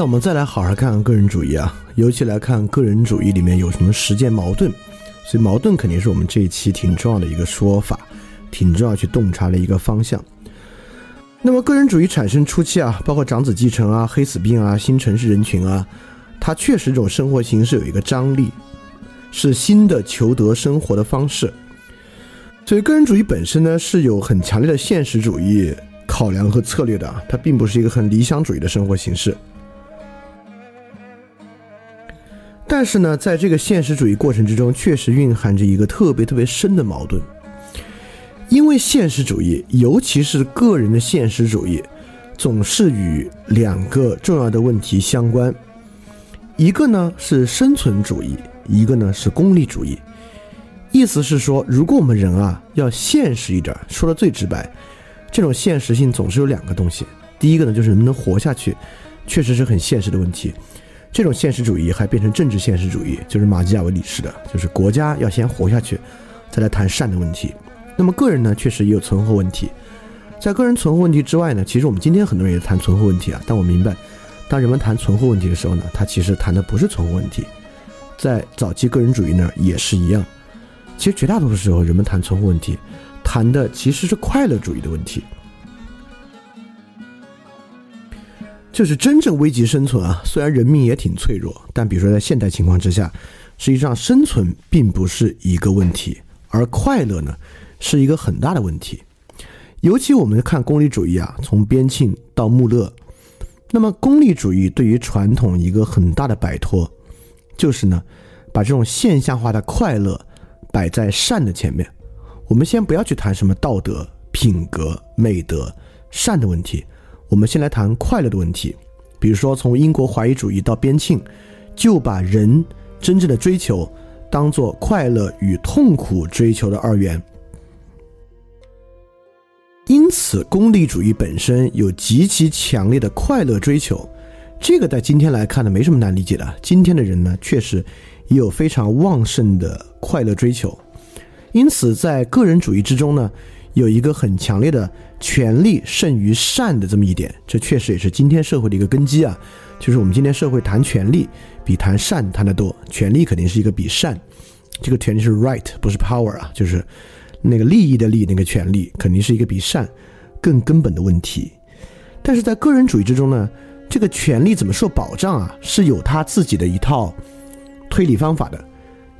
那我们再来好好看看个人主义啊，尤其来看个人主义里面有什么实践矛盾。所以矛盾肯定是我们这一期挺重要的一个说法，挺重要去洞察的一个方向。那么个人主义产生初期啊，包括长子继承啊、黑死病啊、新城市人群啊，它确实这种生活形式有一个张力，是新的求得生活的方式。所以个人主义本身呢是有很强烈的现实主义考量和策略的，它并不是一个很理想主义的生活形式。但是呢，在这个现实主义过程之中，确实蕴含着一个特别特别深的矛盾。因为现实主义，尤其是个人的现实主义，总是与两个重要的问题相关：一个呢是生存主义，一个呢是功利主义。意思是说，如果我们人啊要现实一点，说的最直白，这种现实性总是有两个东西。第一个呢，就是能不能活下去，确实是很现实的问题。这种现实主义还变成政治现实主义，就是马基雅维里式的，就是国家要先活下去，再来谈善的问题。那么个人呢，确实也有存活问题。在个人存活问题之外呢，其实我们今天很多人也谈存活问题啊。但我明白，当人们谈存活问题的时候呢，他其实谈的不是存活问题。在早期个人主义呢也是一样。其实绝大多数时候，人们谈存活问题，谈的其实是快乐主义的问题。就是真正危及生存啊！虽然人命也挺脆弱，但比如说在现代情况之下，实际上生存并不是一个问题，而快乐呢是一个很大的问题。尤其我们看功利主义啊，从边沁到穆勒，那么功利主义对于传统一个很大的摆脱，就是呢把这种现象化的快乐摆在善的前面。我们先不要去谈什么道德、品格、美德、善的问题。我们先来谈快乐的问题，比如说从英国怀疑主义到边沁，就把人真正的追求当做快乐与痛苦追求的二元。因此，功利主义本身有极其强烈的快乐追求，这个在今天来看呢，没什么难理解的。今天的人呢，确实也有非常旺盛的快乐追求，因此在个人主义之中呢。有一个很强烈的权力胜于善的这么一点，这确实也是今天社会的一个根基啊。就是我们今天社会谈权力比谈善谈得多，权力肯定是一个比善，这个权力是 right 不是 power 啊，就是那个利益的利那个权利肯定是一个比善更根本的问题。但是在个人主义之中呢，这个权利怎么受保障啊，是有他自己的一套推理方法的，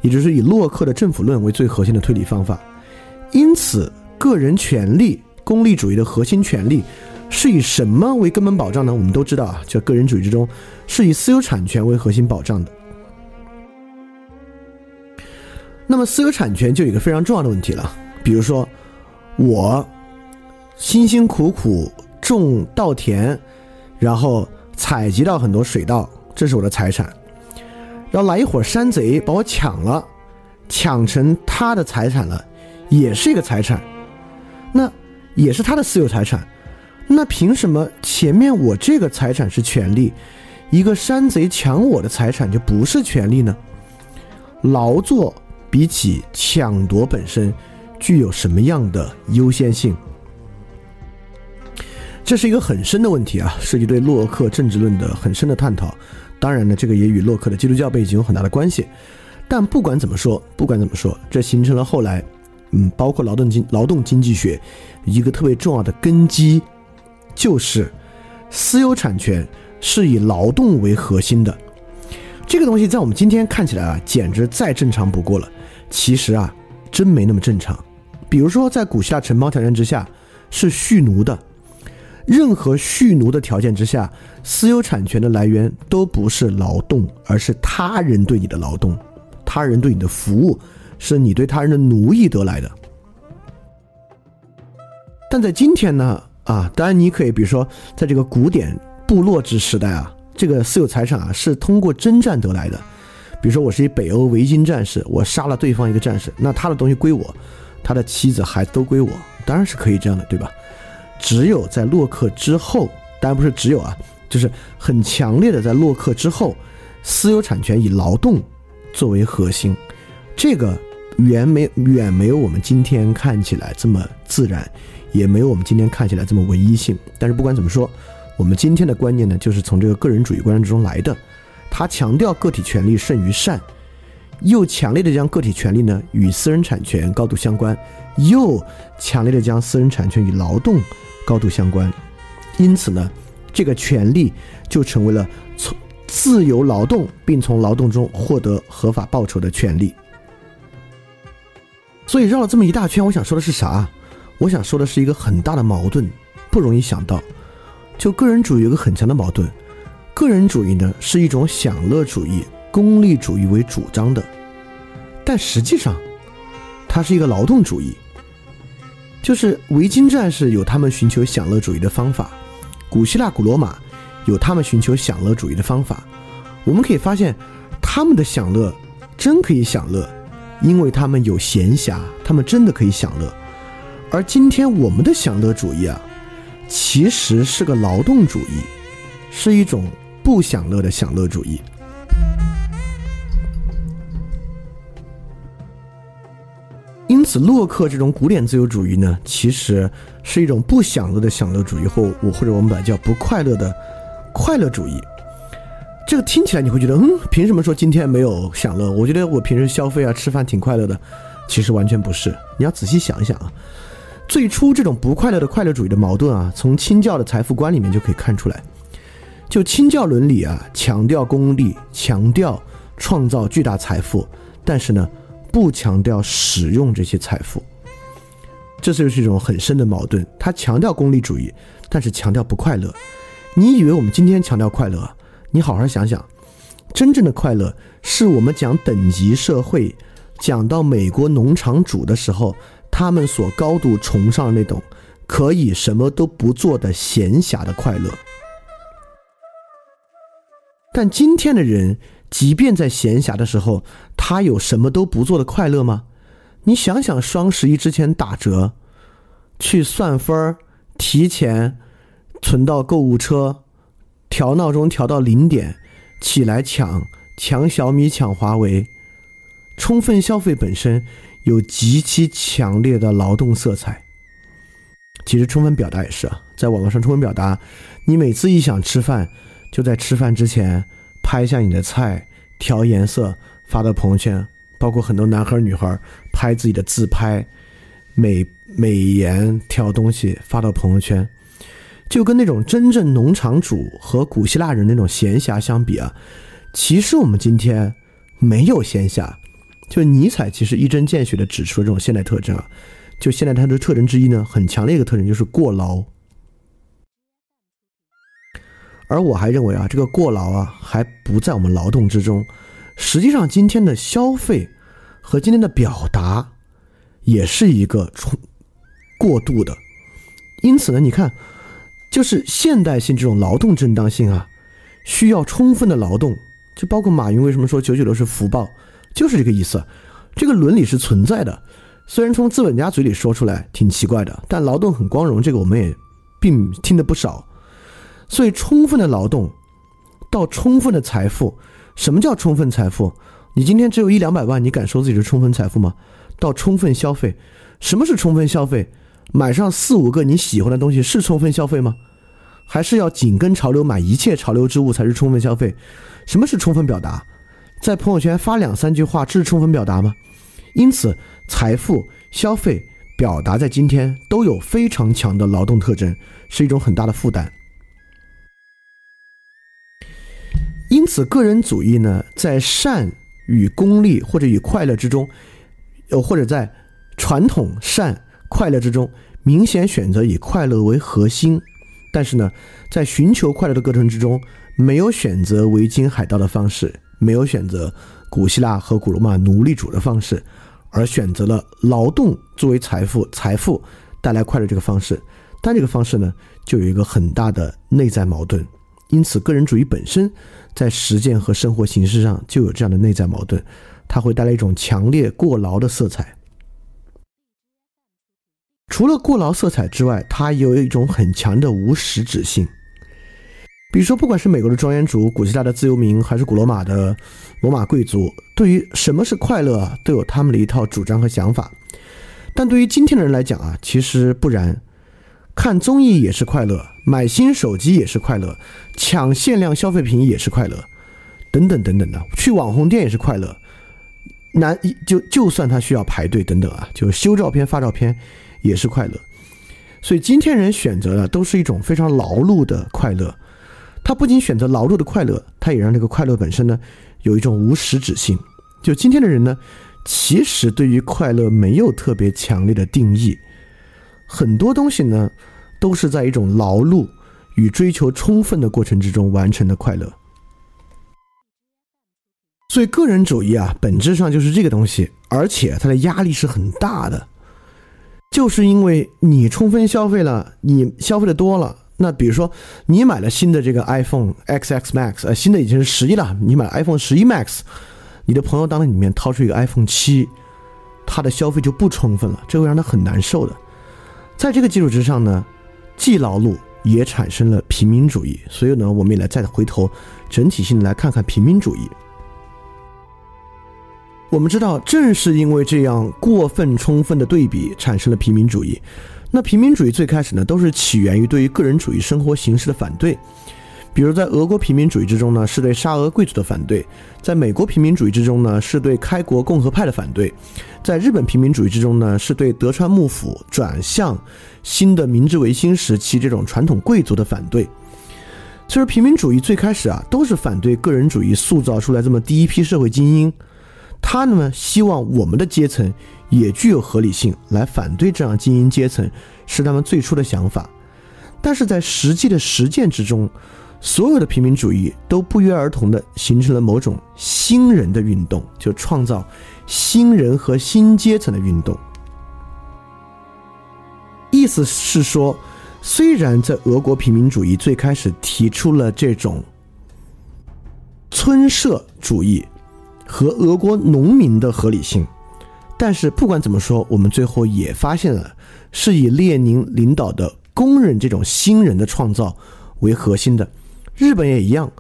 也就是以洛克的政府论为最核心的推理方法，因此。个人权利，功利主义的核心权利是以什么为根本保障呢？我们都知道啊，就个人主义之中，是以私有产权为核心保障的。那么，私有产权就有一个非常重要的问题了，比如说，我辛辛苦苦种稻田，然后采集到很多水稻，这是我的财产，然后来一伙山贼把我抢了，抢成他的财产了，也是一个财产。那也是他的私有财产，那凭什么前面我这个财产是权利，一个山贼抢我的财产就不是权利呢？劳作比起抢夺本身具有什么样的优先性？这是一个很深的问题啊，涉及对洛克政治论的很深的探讨。当然呢，这个也与洛克的基督教背景有很大的关系。但不管怎么说，不管怎么说，这形成了后来。嗯，包括劳动经劳动经济学一个特别重要的根基，就是私有产权是以劳动为核心的。这个东西在我们今天看起来啊，简直再正常不过了。其实啊，真没那么正常。比如说，在古希腊城邦条件之下是蓄奴的，任何蓄奴的条件之下，私有产权的来源都不是劳动，而是他人对你的劳动，他人对你的服务。是你对他人的奴役得来的，但在今天呢？啊，当然你可以，比如说，在这个古典部落制时代啊，这个私有财产啊是通过征战得来的。比如说，我是一北欧维京战士，我杀了对方一个战士，那他的东西归我，他的妻子孩子都归我，当然是可以这样的，对吧？只有在洛克之后，当然不是只有啊，就是很强烈的在洛克之后，私有产权以劳动作为核心，这个。远没远没有我们今天看起来这么自然，也没有我们今天看起来这么唯一性。但是不管怎么说，我们今天的观念呢，就是从这个个人主义观念之中来的。他强调个体权利胜于善，又强烈的将个体权利呢与私人产权高度相关，又强烈的将私人产权与劳动高度相关。因此呢，这个权利就成为了从自由劳动并从劳动中获得合法报酬的权利。所以绕了这么一大圈，我想说的是啥？我想说的是一个很大的矛盾，不容易想到。就个人主义有个很强的矛盾，个人主义呢是一种享乐主义、功利主义为主张的，但实际上，它是一个劳动主义。就是维京战士有他们寻求享乐主义的方法，古希腊、古罗马有他们寻求享乐主义的方法。我们可以发现，他们的享乐真可以享乐。因为他们有闲暇，他们真的可以享乐，而今天我们的享乐主义啊，其实是个劳动主义，是一种不享乐的享乐主义。因此，洛克这种古典自由主义呢，其实是一种不享乐的享乐主义，或我或者我们把它叫不快乐的快乐主义。这个听起来你会觉得，嗯，凭什么说今天没有享乐？我觉得我平时消费啊、吃饭挺快乐的，其实完全不是。你要仔细想一想啊，最初这种不快乐的快乐主义的矛盾啊，从清教的财富观里面就可以看出来。就清教伦理啊，强调功利，强调创造巨大财富，但是呢，不强调使用这些财富。这就是一种很深的矛盾。他强调功利主义，但是强调不快乐。你以为我们今天强调快乐？你好好想想，真正的快乐是我们讲等级社会，讲到美国农场主的时候，他们所高度崇尚的那种可以什么都不做的闲暇的快乐。但今天的人，即便在闲暇的时候，他有什么都不做的快乐吗？你想想，双十一之前打折，去算分儿，提前存到购物车。调闹钟调到零点，起来抢抢小米抢华为，充分消费本身有极其强烈的劳动色彩。其实充分表达也是啊，在网络上充分表达，你每次一想吃饭，就在吃饭之前拍下你的菜，调颜色发到朋友圈，包括很多男孩女孩拍自己的自拍，美美颜调东西发到朋友圈。就跟那种真正农场主和古希腊人那种闲暇相比啊，其实我们今天没有闲暇。就尼采其实一针见血的指出了这种现代特征啊，就现代它的特征之一呢，很强烈一个特征就是过劳。而我还认为啊，这个过劳啊还不在我们劳动之中。实际上，今天的消费和今天的表达也是一个冲过度的。因此呢，你看。就是现代性这种劳动正当性啊，需要充分的劳动，就包括马云为什么说九九六是福报，就是这个意思。这个伦理是存在的，虽然从资本家嘴里说出来挺奇怪的，但劳动很光荣，这个我们也并听得不少。所以，充分的劳动到充分的财富，什么叫充分财富？你今天只有一两百万，你敢说自己是充分财富吗？到充分消费，什么是充分消费？买上四五个你喜欢的东西是充分消费吗？还是要紧跟潮流买一切潮流之物才是充分消费？什么是充分表达？在朋友圈发两三句话，这是充分表达吗？因此，财富、消费、表达在今天都有非常强的劳动特征，是一种很大的负担。因此，个人主义呢，在善与功利或者与快乐之中，又或者在传统善。快乐之中，明显选择以快乐为核心，但是呢，在寻求快乐的过程之中，没有选择维京海盗的方式，没有选择古希腊和古罗马奴隶主的方式，而选择了劳动作为财富、财富带来快乐这个方式。但这个方式呢，就有一个很大的内在矛盾。因此，个人主义本身在实践和生活形式上就有这样的内在矛盾，它会带来一种强烈过劳的色彩。除了过劳色彩之外，它也有一种很强的无实质性。比如说，不管是美国的庄园主、古希腊的自由民，还是古罗马的罗马贵族，对于什么是快乐，都有他们的一套主张和想法。但对于今天的人来讲啊，其实不然。看综艺也是快乐，买新手机也是快乐，抢限量消费品也是快乐，等等等等的，去网红店也是快乐。难就就算他需要排队等等啊，就修照片发照片也是快乐。所以今天人选择的都是一种非常劳碌的快乐。他不仅选择劳碌的快乐，他也让这个快乐本身呢有一种无实质性。就今天的人呢，其实对于快乐没有特别强烈的定义，很多东西呢都是在一种劳碌与追求充分的过程之中完成的快乐。所以个人主义啊，本质上就是这个东西，而且它的压力是很大的，就是因为你充分消费了，你消费的多了，那比如说你买了新的这个 iPhone XX Max，呃，新的已经是十一了，你买 iPhone 十一 Max，你的朋友当里面掏出一个 iPhone 七，他的消费就不充分了，这会让他很难受的。在这个基础之上呢，既劳碌也产生了平民主义，所以呢，我们也来再回头整体性来看看平民主义。我们知道，正是因为这样过分充分的对比，产生了平民主义。那平民主义最开始呢，都是起源于对于个人主义生活形式的反对。比如在俄国平民主义之中呢，是对沙俄贵族的反对；在美国平民主义之中呢，是对开国共和派的反对；在日本平民主义之中呢，是对德川幕府转向新的明治维新时期这种传统贵族的反对。其实平民主义最开始啊，都是反对个人主义塑造出来这么第一批社会精英。他呢，希望我们的阶层也具有合理性，来反对这样精英阶层，是他们最初的想法。但是在实际的实践之中，所有的平民主义都不约而同的形成了某种新人的运动，就创造新人和新阶层的运动。意思是说，虽然在俄国平民主义最开始提出了这种村社主义。和俄国农民的合理性，但是不管怎么说，我们最后也发现了是以列宁领导的工人这种新人的创造为核心的。日本也一样，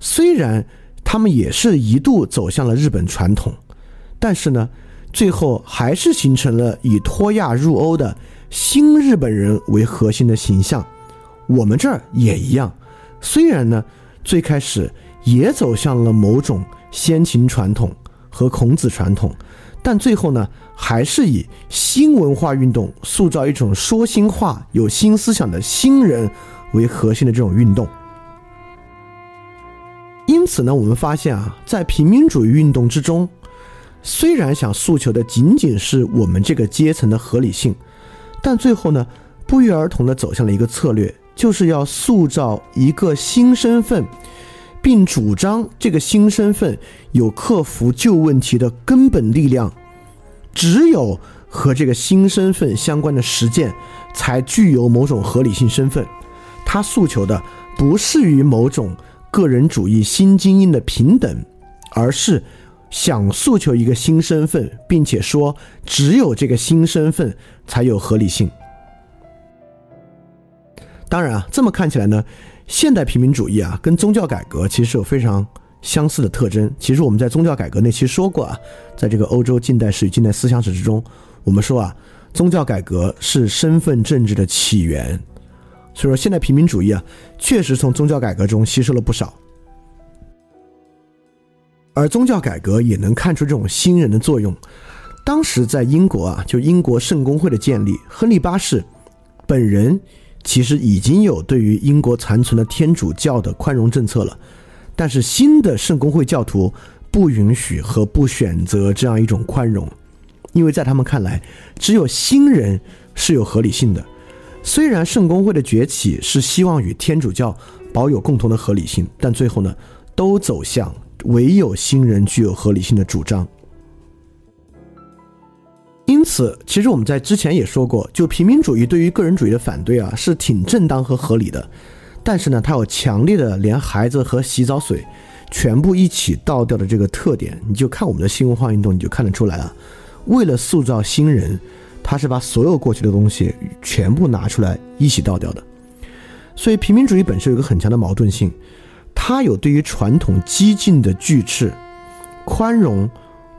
虽然他们也是一度走向了日本传统，但是呢，最后还是形成了以脱亚入欧的新日本人为核心的形象。我们这儿也一样，虽然呢，最开始也走向了某种。先秦传统和孔子传统，但最后呢，还是以新文化运动塑造一种说新话、有新思想的新人为核心的这种运动。因此呢，我们发现啊，在平民主义运动之中，虽然想诉求的仅仅是我们这个阶层的合理性，但最后呢，不约而同的走向了一个策略，就是要塑造一个新身份。并主张这个新身份有克服旧问题的根本力量，只有和这个新身份相关的实践才具有某种合理性身份。他诉求的不是与某种个人主义新精英的平等，而是想诉求一个新身份，并且说只有这个新身份才有合理性。当然啊，这么看起来呢。现代平民主义啊，跟宗教改革其实有非常相似的特征。其实我们在宗教改革那期说过啊，在这个欧洲近代史与近代思想史之中，我们说啊，宗教改革是身份政治的起源。所以说，现代平民主义啊，确实从宗教改革中吸收了不少。而宗教改革也能看出这种新人的作用。当时在英国啊，就英国圣公会的建立，亨利八世本人。其实已经有对于英国残存的天主教的宽容政策了，但是新的圣公会教徒不允许和不选择这样一种宽容，因为在他们看来，只有新人是有合理性的。虽然圣公会的崛起是希望与天主教保有共同的合理性，但最后呢，都走向唯有新人具有合理性的主张。因此，其实我们在之前也说过，就平民主义对于个人主义的反对啊，是挺正当和合理的。但是呢，它有强烈的连孩子和洗澡水全部一起倒掉的这个特点。你就看我们的新文化运动，你就看得出来了。为了塑造新人，他是把所有过去的东西全部拿出来一起倒掉的。所以，平民主义本身有一个很强的矛盾性，它有对于传统激进的拒斥、宽容、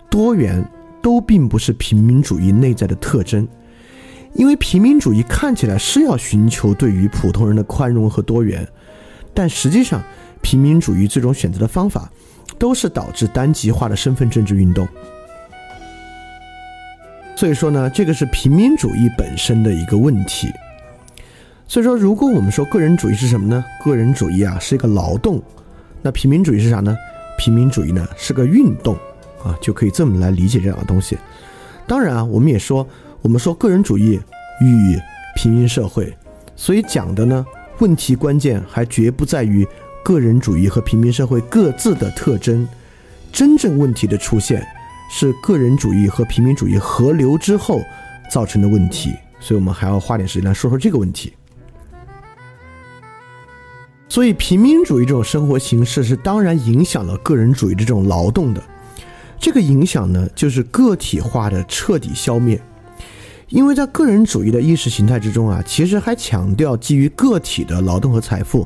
多元。都并不是平民主义内在的特征，因为平民主义看起来是要寻求对于普通人的宽容和多元，但实际上，平民主义最终选择的方法，都是导致单极化的身份政治运动。所以说呢，这个是平民主义本身的一个问题。所以说，如果我们说个人主义是什么呢？个人主义啊是一个劳动，那平民主义是啥呢？平民主义呢是个运动啊，就可以这么来理解这两个东西。当然啊，我们也说，我们说个人主义与平民社会，所以讲的呢，问题关键还绝不在于个人主义和平民社会各自的特征，真正问题的出现是个人主义和平民主义合流之后造成的问题。所以我们还要花点时间来说说这个问题。所以，平民主义这种生活形式是当然影响了个人主义的这种劳动的。这个影响呢，就是个体化的彻底消灭。因为在个人主义的意识形态之中啊，其实还强调基于个体的劳动和财富。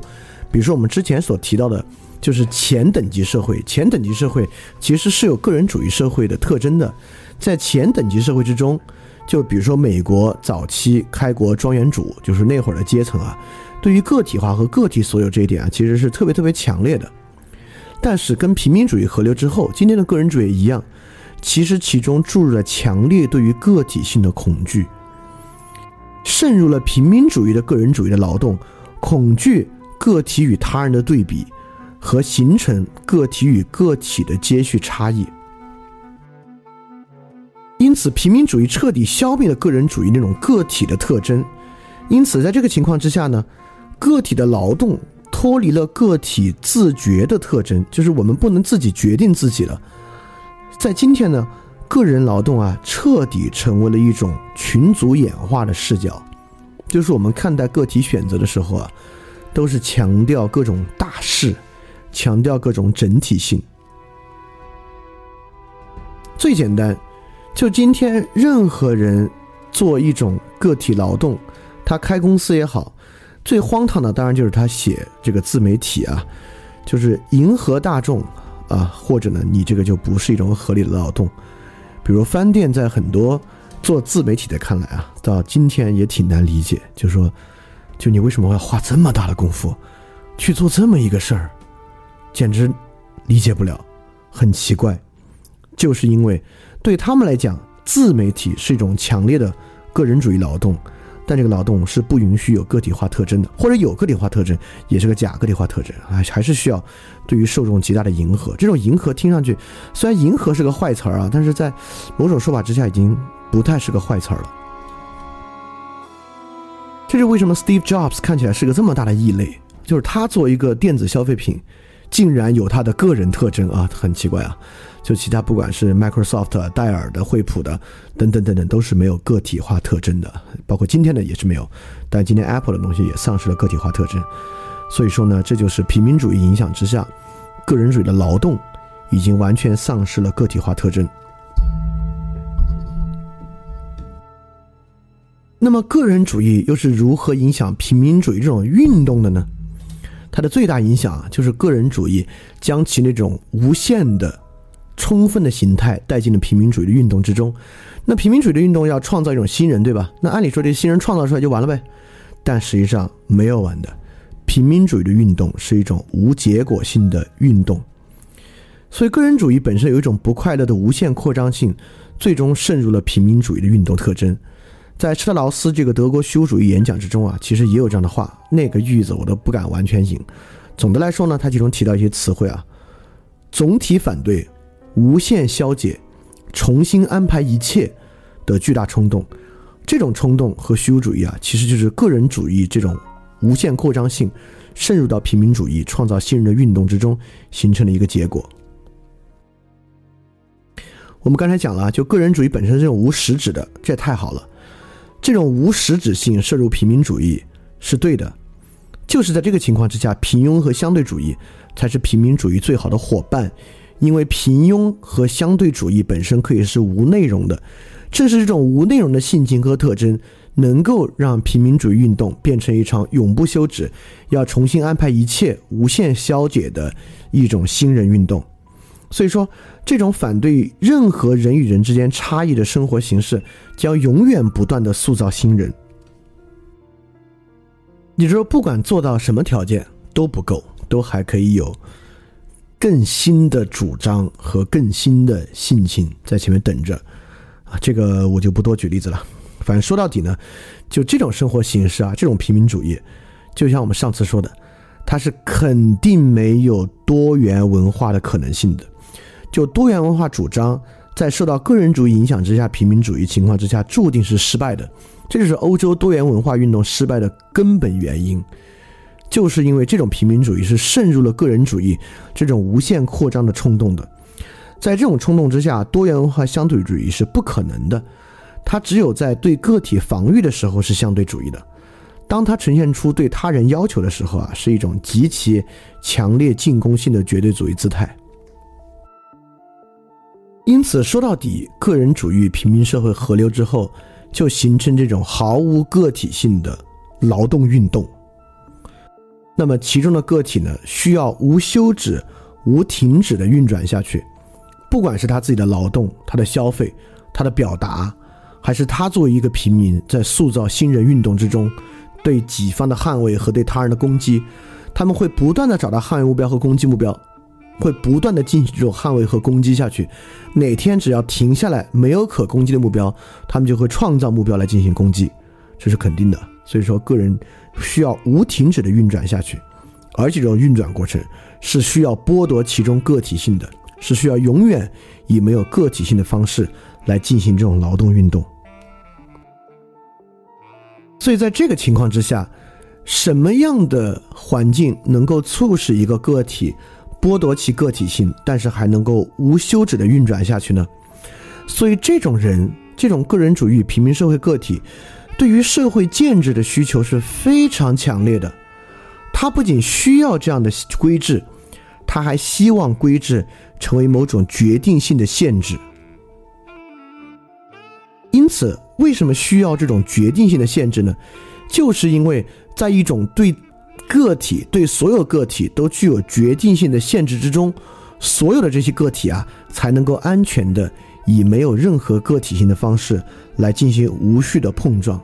比如说我们之前所提到的，就是前等级社会。前等级社会其实是有个人主义社会的特征的。在前等级社会之中，就比如说美国早期开国庄园主，就是那会儿的阶层啊。对于个体化和个体所有这一点啊，其实是特别特别强烈的。但是跟平民主义合流之后，今天的个人主义一样，其实其中注入了强烈对于个体性的恐惧，渗入了平民主义的个人主义的劳动，恐惧个体与他人的对比，和形成个体与个体的接续差异。因此，平民主义彻底消灭了个人主义那种个体的特征。因此，在这个情况之下呢？个体的劳动脱离了个体自觉的特征，就是我们不能自己决定自己了。在今天呢，个人劳动啊，彻底成为了一种群组演化的视角，就是我们看待个体选择的时候啊，都是强调各种大势，强调各种整体性。最简单，就今天任何人做一种个体劳动，他开公司也好。最荒唐的当然就是他写这个自媒体啊，就是迎合大众啊，或者呢，你这个就不是一种合理的劳动。比如饭店，在很多做自媒体的看来啊，到今天也挺难理解，就是说，就你为什么要花这么大的功夫去做这么一个事儿，简直理解不了，很奇怪。就是因为对他们来讲，自媒体是一种强烈的个人主义劳动。但这个劳动是不允许有个体化特征的，或者有个体化特征也是个假个体化特征，还还是需要对于受众极大的迎合。这种迎合听上去虽然迎合是个坏词儿啊，但是在某种说法之下已经不太是个坏词儿了。这是为什么 Steve Jobs 看起来是个这么大的异类，就是他做一个电子消费品，竟然有他的个人特征啊，很奇怪啊。就其他不管是 Microsoft、戴尔的、惠普的等等等等，都是没有个体化特征的，包括今天的也是没有。但今天 Apple 的东西也丧失了个体化特征，所以说呢，这就是平民主义影响之下，个人主义的劳动已经完全丧失了个体化特征。那么，个人主义又是如何影响平民主义这种运动的呢？它的最大影响啊，就是个人主义将其那种无限的。充分的形态带进了平民主义的运动之中，那平民主义的运动要创造一种新人，对吧？那按理说这新人创造出来就完了呗，但实际上没有完的。平民主义的运动是一种无结果性的运动，所以个人主义本身有一种不快乐的无限扩张性，最终渗入了平民主义的运动特征。在施特劳斯这个德国虚无主义演讲之中啊，其实也有这样的话，那个句子我都不敢完全引。总的来说呢，他其中提到一些词汇啊，总体反对。无限消解，重新安排一切的巨大冲动，这种冲动和虚无主义啊，其实就是个人主义这种无限扩张性渗入到平民主义创造新人的运动之中形成的一个结果。我们刚才讲了，就个人主义本身这种无实质的，这也太好了。这种无实质性摄入平民主义是对的，就是在这个情况之下，平庸和相对主义才是平民主义最好的伙伴。因为平庸和相对主义本身可以是无内容的，正是这种无内容的性情和特征，能够让平民主义运动变成一场永不休止、要重新安排一切、无限消解的一种新人运动。所以说，这种反对任何人与人之间差异的生活形式，将永远不断的塑造新人。你说，不管做到什么条件都不够，都还可以有更新的主张和更新的性情在前面等着啊！这个我就不多举例子了。反正说到底呢，就这种生活形式啊，这种平民主义，就像我们上次说的，它是肯定没有多元文化的可能性的。就多元文化主张在受到个人主义影响之下，平民主义情况之下，注定是失败的。这就是欧洲多元文化运动失败的根本原因，就是因为这种平民主义是渗入了个人主义这种无限扩张的冲动的，在这种冲动之下，多元文化相对主义是不可能的，它只有在对个体防御的时候是相对主义的，当它呈现出对他人要求的时候啊，是一种极其强烈进攻性的绝对主义姿态。因此，说到底，个人主义平民社会合流之后。就形成这种毫无个体性的劳动运动。那么其中的个体呢，需要无休止、无停止的运转下去，不管是他自己的劳动、他的消费、他的表达，还是他作为一个平民在塑造新人运动之中对己方的捍卫和对他人的攻击，他们会不断的找到捍卫目标和攻击目标。会不断的进行这种捍卫和攻击下去，哪天只要停下来没有可攻击的目标，他们就会创造目标来进行攻击，这是肯定的。所以说，个人需要无停止的运转下去，而且这种运转过程是需要剥夺其中个体性的，是需要永远以没有个体性的方式来进行这种劳动运动。所以在这个情况之下，什么样的环境能够促使一个个体？剥夺其个体性，但是还能够无休止的运转下去呢？所以，这种人，这种个人主义平民社会个体，对于社会建制的需求是非常强烈的。他不仅需要这样的规制，他还希望规制成为某种决定性的限制。因此，为什么需要这种决定性的限制呢？就是因为在一种对。个体对所有个体都具有决定性的限制之中，所有的这些个体啊，才能够安全的以没有任何个体性的方式来进行无序的碰撞。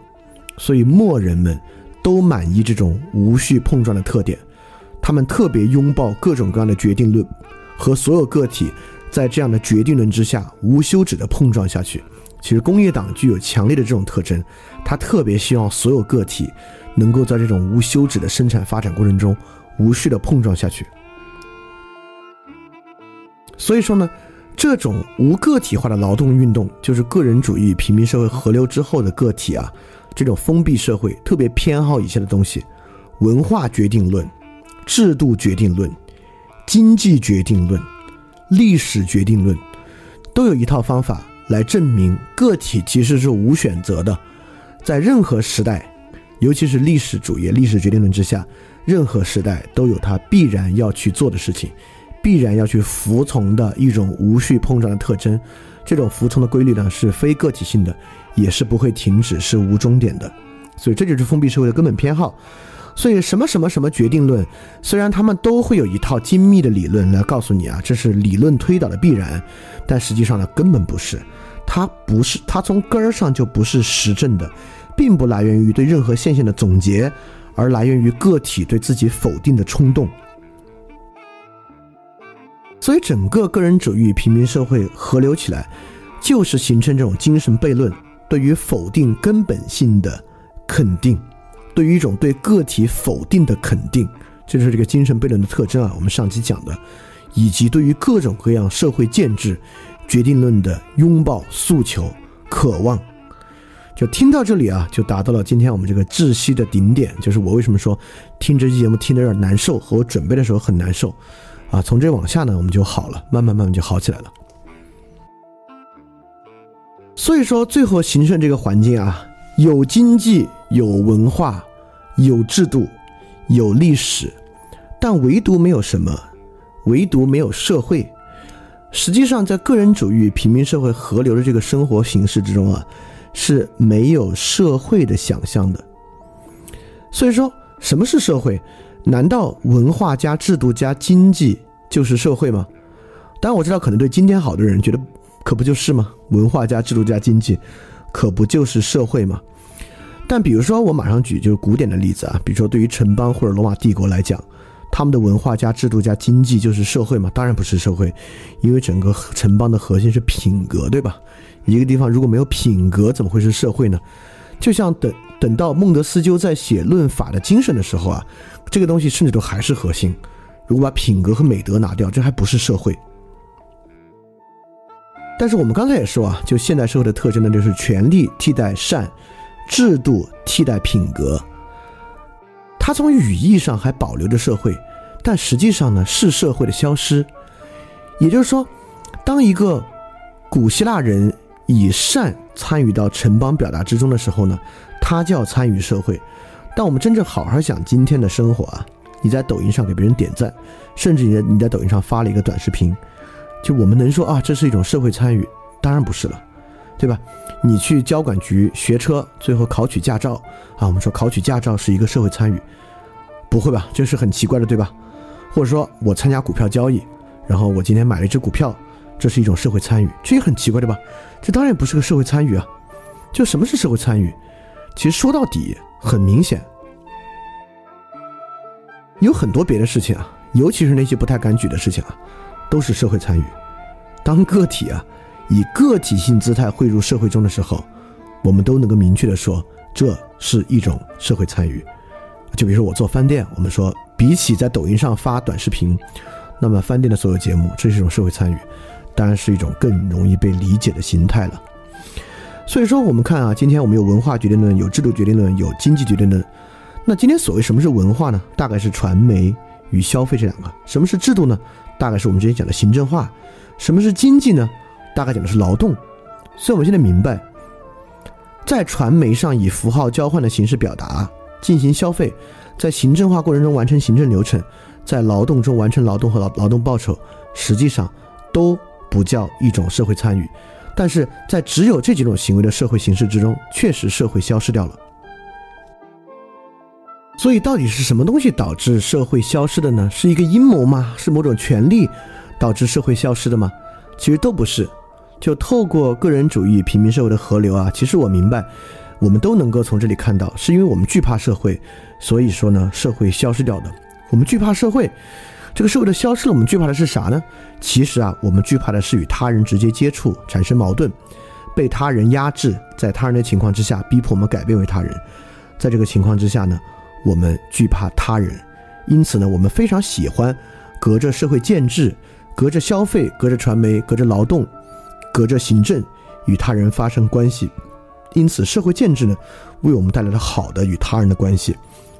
所以末人们都满意这种无序碰撞的特点，他们特别拥抱各种各样的决定论和所有个体在这样的决定论之下无休止的碰撞下去。其实工业党具有强烈的这种特征，他特别希望所有个体。能够在这种无休止的生产发展过程中无序的碰撞下去，所以说呢，这种无个体化的劳动运动，就是个人主义平民社会合流之后的个体啊，这种封闭社会特别偏好以下的东西：文化决定论、制度决定论、经济决定论、历史决定论，都有一套方法来证明个体其实是无选择的，在任何时代。尤其是历史主义、历史决定论之下，任何时代都有它必然要去做的事情，必然要去服从的一种无序碰撞的特征。这种服从的规律呢，是非个体性的，也是不会停止，是无终点的。所以这就是封闭社会的根本偏好。所以什么什么什么决定论，虽然他们都会有一套精密的理论来告诉你啊，这是理论推导的必然，但实际上呢，根本不是。它不是，它从根儿上就不是实证的。并不来源于对任何现象的总结，而来源于个体对自己否定的冲动。所以，整个个人主义平民社会合流起来，就是形成这种精神悖论，对于否定根本性的肯定，对于一种对个体否定的肯定，这就是这个精神悖论的特征啊。我们上期讲的，以及对于各种各样社会建制、决定论的拥抱、诉求、渴望。就听到这里啊，就达到了今天我们这个窒息的顶点。就是我为什么说听这期节目听得有点难受，和我准备的时候很难受，啊，从这往下呢，我们就好了，慢慢慢慢就好起来了。所以说，最后形成这个环境啊，有经济、有文化、有制度、有历史，但唯独没有什么，唯独没有社会。实际上，在个人主义平民社会河流的这个生活形式之中啊。是没有社会的想象的，所以说什么是社会？难道文化加制度加经济就是社会吗？当然我知道，可能对今天好的人觉得，可不就是吗？文化加制度加经济，可不就是社会吗？但比如说，我马上举就是古典的例子啊，比如说对于城邦或者罗马帝国来讲，他们的文化加制度加经济就是社会吗？当然不是社会，因为整个城邦的核心是品格，对吧？一个地方如果没有品格，怎么会是社会呢？就像等等到孟德斯鸠在写《论法的精神》的时候啊，这个东西甚至都还是核心。如果把品格和美德拿掉，这还不是社会。但是我们刚才也说啊，就现代社会的特征呢，就是权力替代善，制度替代品格。它从语义上还保留着社会，但实际上呢是社会的消失。也就是说，当一个古希腊人以善参与到城邦表达之中的时候呢，他叫参与社会。但我们真正好好想今天的生活啊，你在抖音上给别人点赞，甚至你你在抖音上发了一个短视频。就我们能说啊，这是一种社会参与？当然不是了，对吧？你去交管局学车，最后考取驾照啊，我们说考取驾照是一个社会参与？不会吧？这是很奇怪的，对吧？或者说我参加股票交易，然后我今天买了一只股票，这是一种社会参与？这也很奇怪，对吧？这当然不是个社会参与啊！就什么是社会参与？其实说到底，很明显，有很多别的事情啊，尤其是那些不太敢举的事情啊。都是社会参与。当个体啊以个体性姿态汇入社会中的时候，我们都能够明确的说，这是一种社会参与。就比如说我做饭店，我们说比起在抖音上发短视频，那么饭店的所有节目，这是一种社会参与，当然是一种更容易被理解的形态了。所以说，我们看啊，今天我们有文化决定论，有制度决定论，有经济决定论。那今天所谓什么是文化呢？大概是传媒与消费这两个。什么是制度呢？大概是我们之前讲的行政化，什么是经济呢？大概讲的是劳动。所以我们现在明白，在传媒上以符号交换的形式表达进行消费，在行政化过程中完成行政流程，在劳动中完成劳动和劳劳动报酬，实际上都不叫一种社会参与。但是在只有这几种行为的社会形式之中，确实社会消失掉了。所以，到底是什么东西导致社会消失的呢？是一个阴谋吗？是某种权利导致社会消失的吗？其实都不是。就透过个人主义、平民社会的河流啊，其实我明白，我们都能够从这里看到，是因为我们惧怕社会，所以说呢，社会消失掉的。我们惧怕社会，这个社会的消失了，我们惧怕的是啥呢？其实啊，我们惧怕的是与他人直接接触产生矛盾，被他人压制，在他人的情况之下逼迫我们改变为他人。在这个情况之下呢？我们惧怕他人，因此呢，我们非常喜欢隔着社会建制、隔着消费、隔着传媒、隔着劳动、隔着行政与他人发生关系。因此，社会建制呢，为我们带来了好的与他人的关系。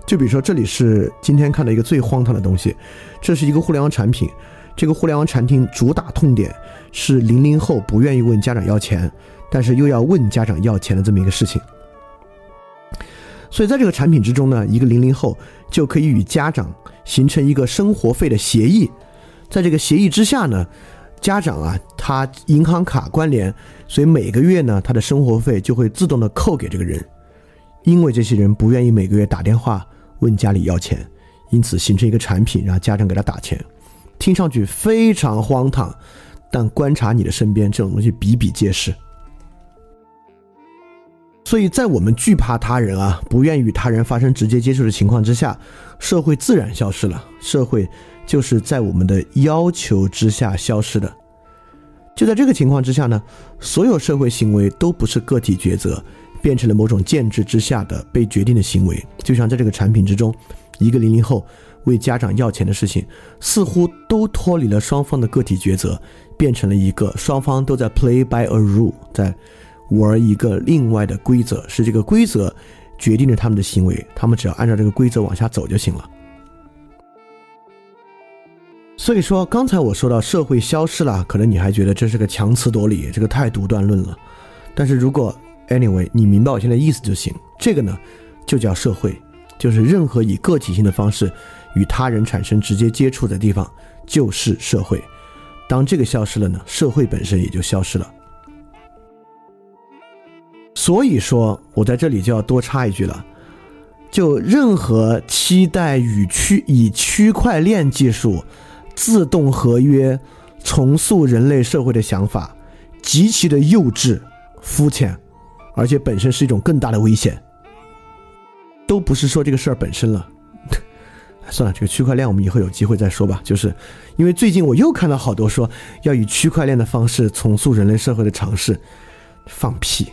就比如说，这里是今天看到一个最荒唐的东西，这是一个互联网产品。这个互联网产品主打痛点是零零后不愿意问家长要钱，但是又要问家长要钱的这么一个事情。所以在这个产品之中呢，一个零零后就可以与家长形成一个生活费的协议，在这个协议之下呢，家长啊，他银行卡关联，所以每个月呢，他的生活费就会自动的扣给这个人，因为这些人不愿意每个月打电话问家里要钱，因此形成一个产品，让家长给他打钱，听上去非常荒唐，但观察你的身边，这种东西比比皆是。所以在我们惧怕他人啊，不愿与他人发生直接接触的情况之下，社会自然消失了。社会就是在我们的要求之下消失的。就在这个情况之下呢，所有社会行为都不是个体抉择，变成了某种建制之下的被决定的行为。就像在这个产品之中，一个零零后为家长要钱的事情，似乎都脱离了双方的个体抉择，变成了一个双方都在 play by a rule，在。玩一个另外的规则，是这个规则决定了他们的行为，他们只要按照这个规则往下走就行了。所以说，刚才我说到社会消失了，可能你还觉得这是个强词夺理，这个太独断论了。但是如果 anyway 你明白我现在意思就行，这个呢就叫社会，就是任何以个体性的方式与他人产生直接接触的地方就是社会。当这个消失了呢，社会本身也就消失了。所以说，我在这里就要多插一句了，就任何期待与区以区块链技术、自动合约、重塑人类社会的想法极其的幼稚、肤浅，而且本身是一种更大的危险。都不是说这个事儿本身了，算了，这个区块链我们以后有机会再说吧。就是因为最近我又看到好多说要以区块链的方式重塑人类社会的尝试，放屁。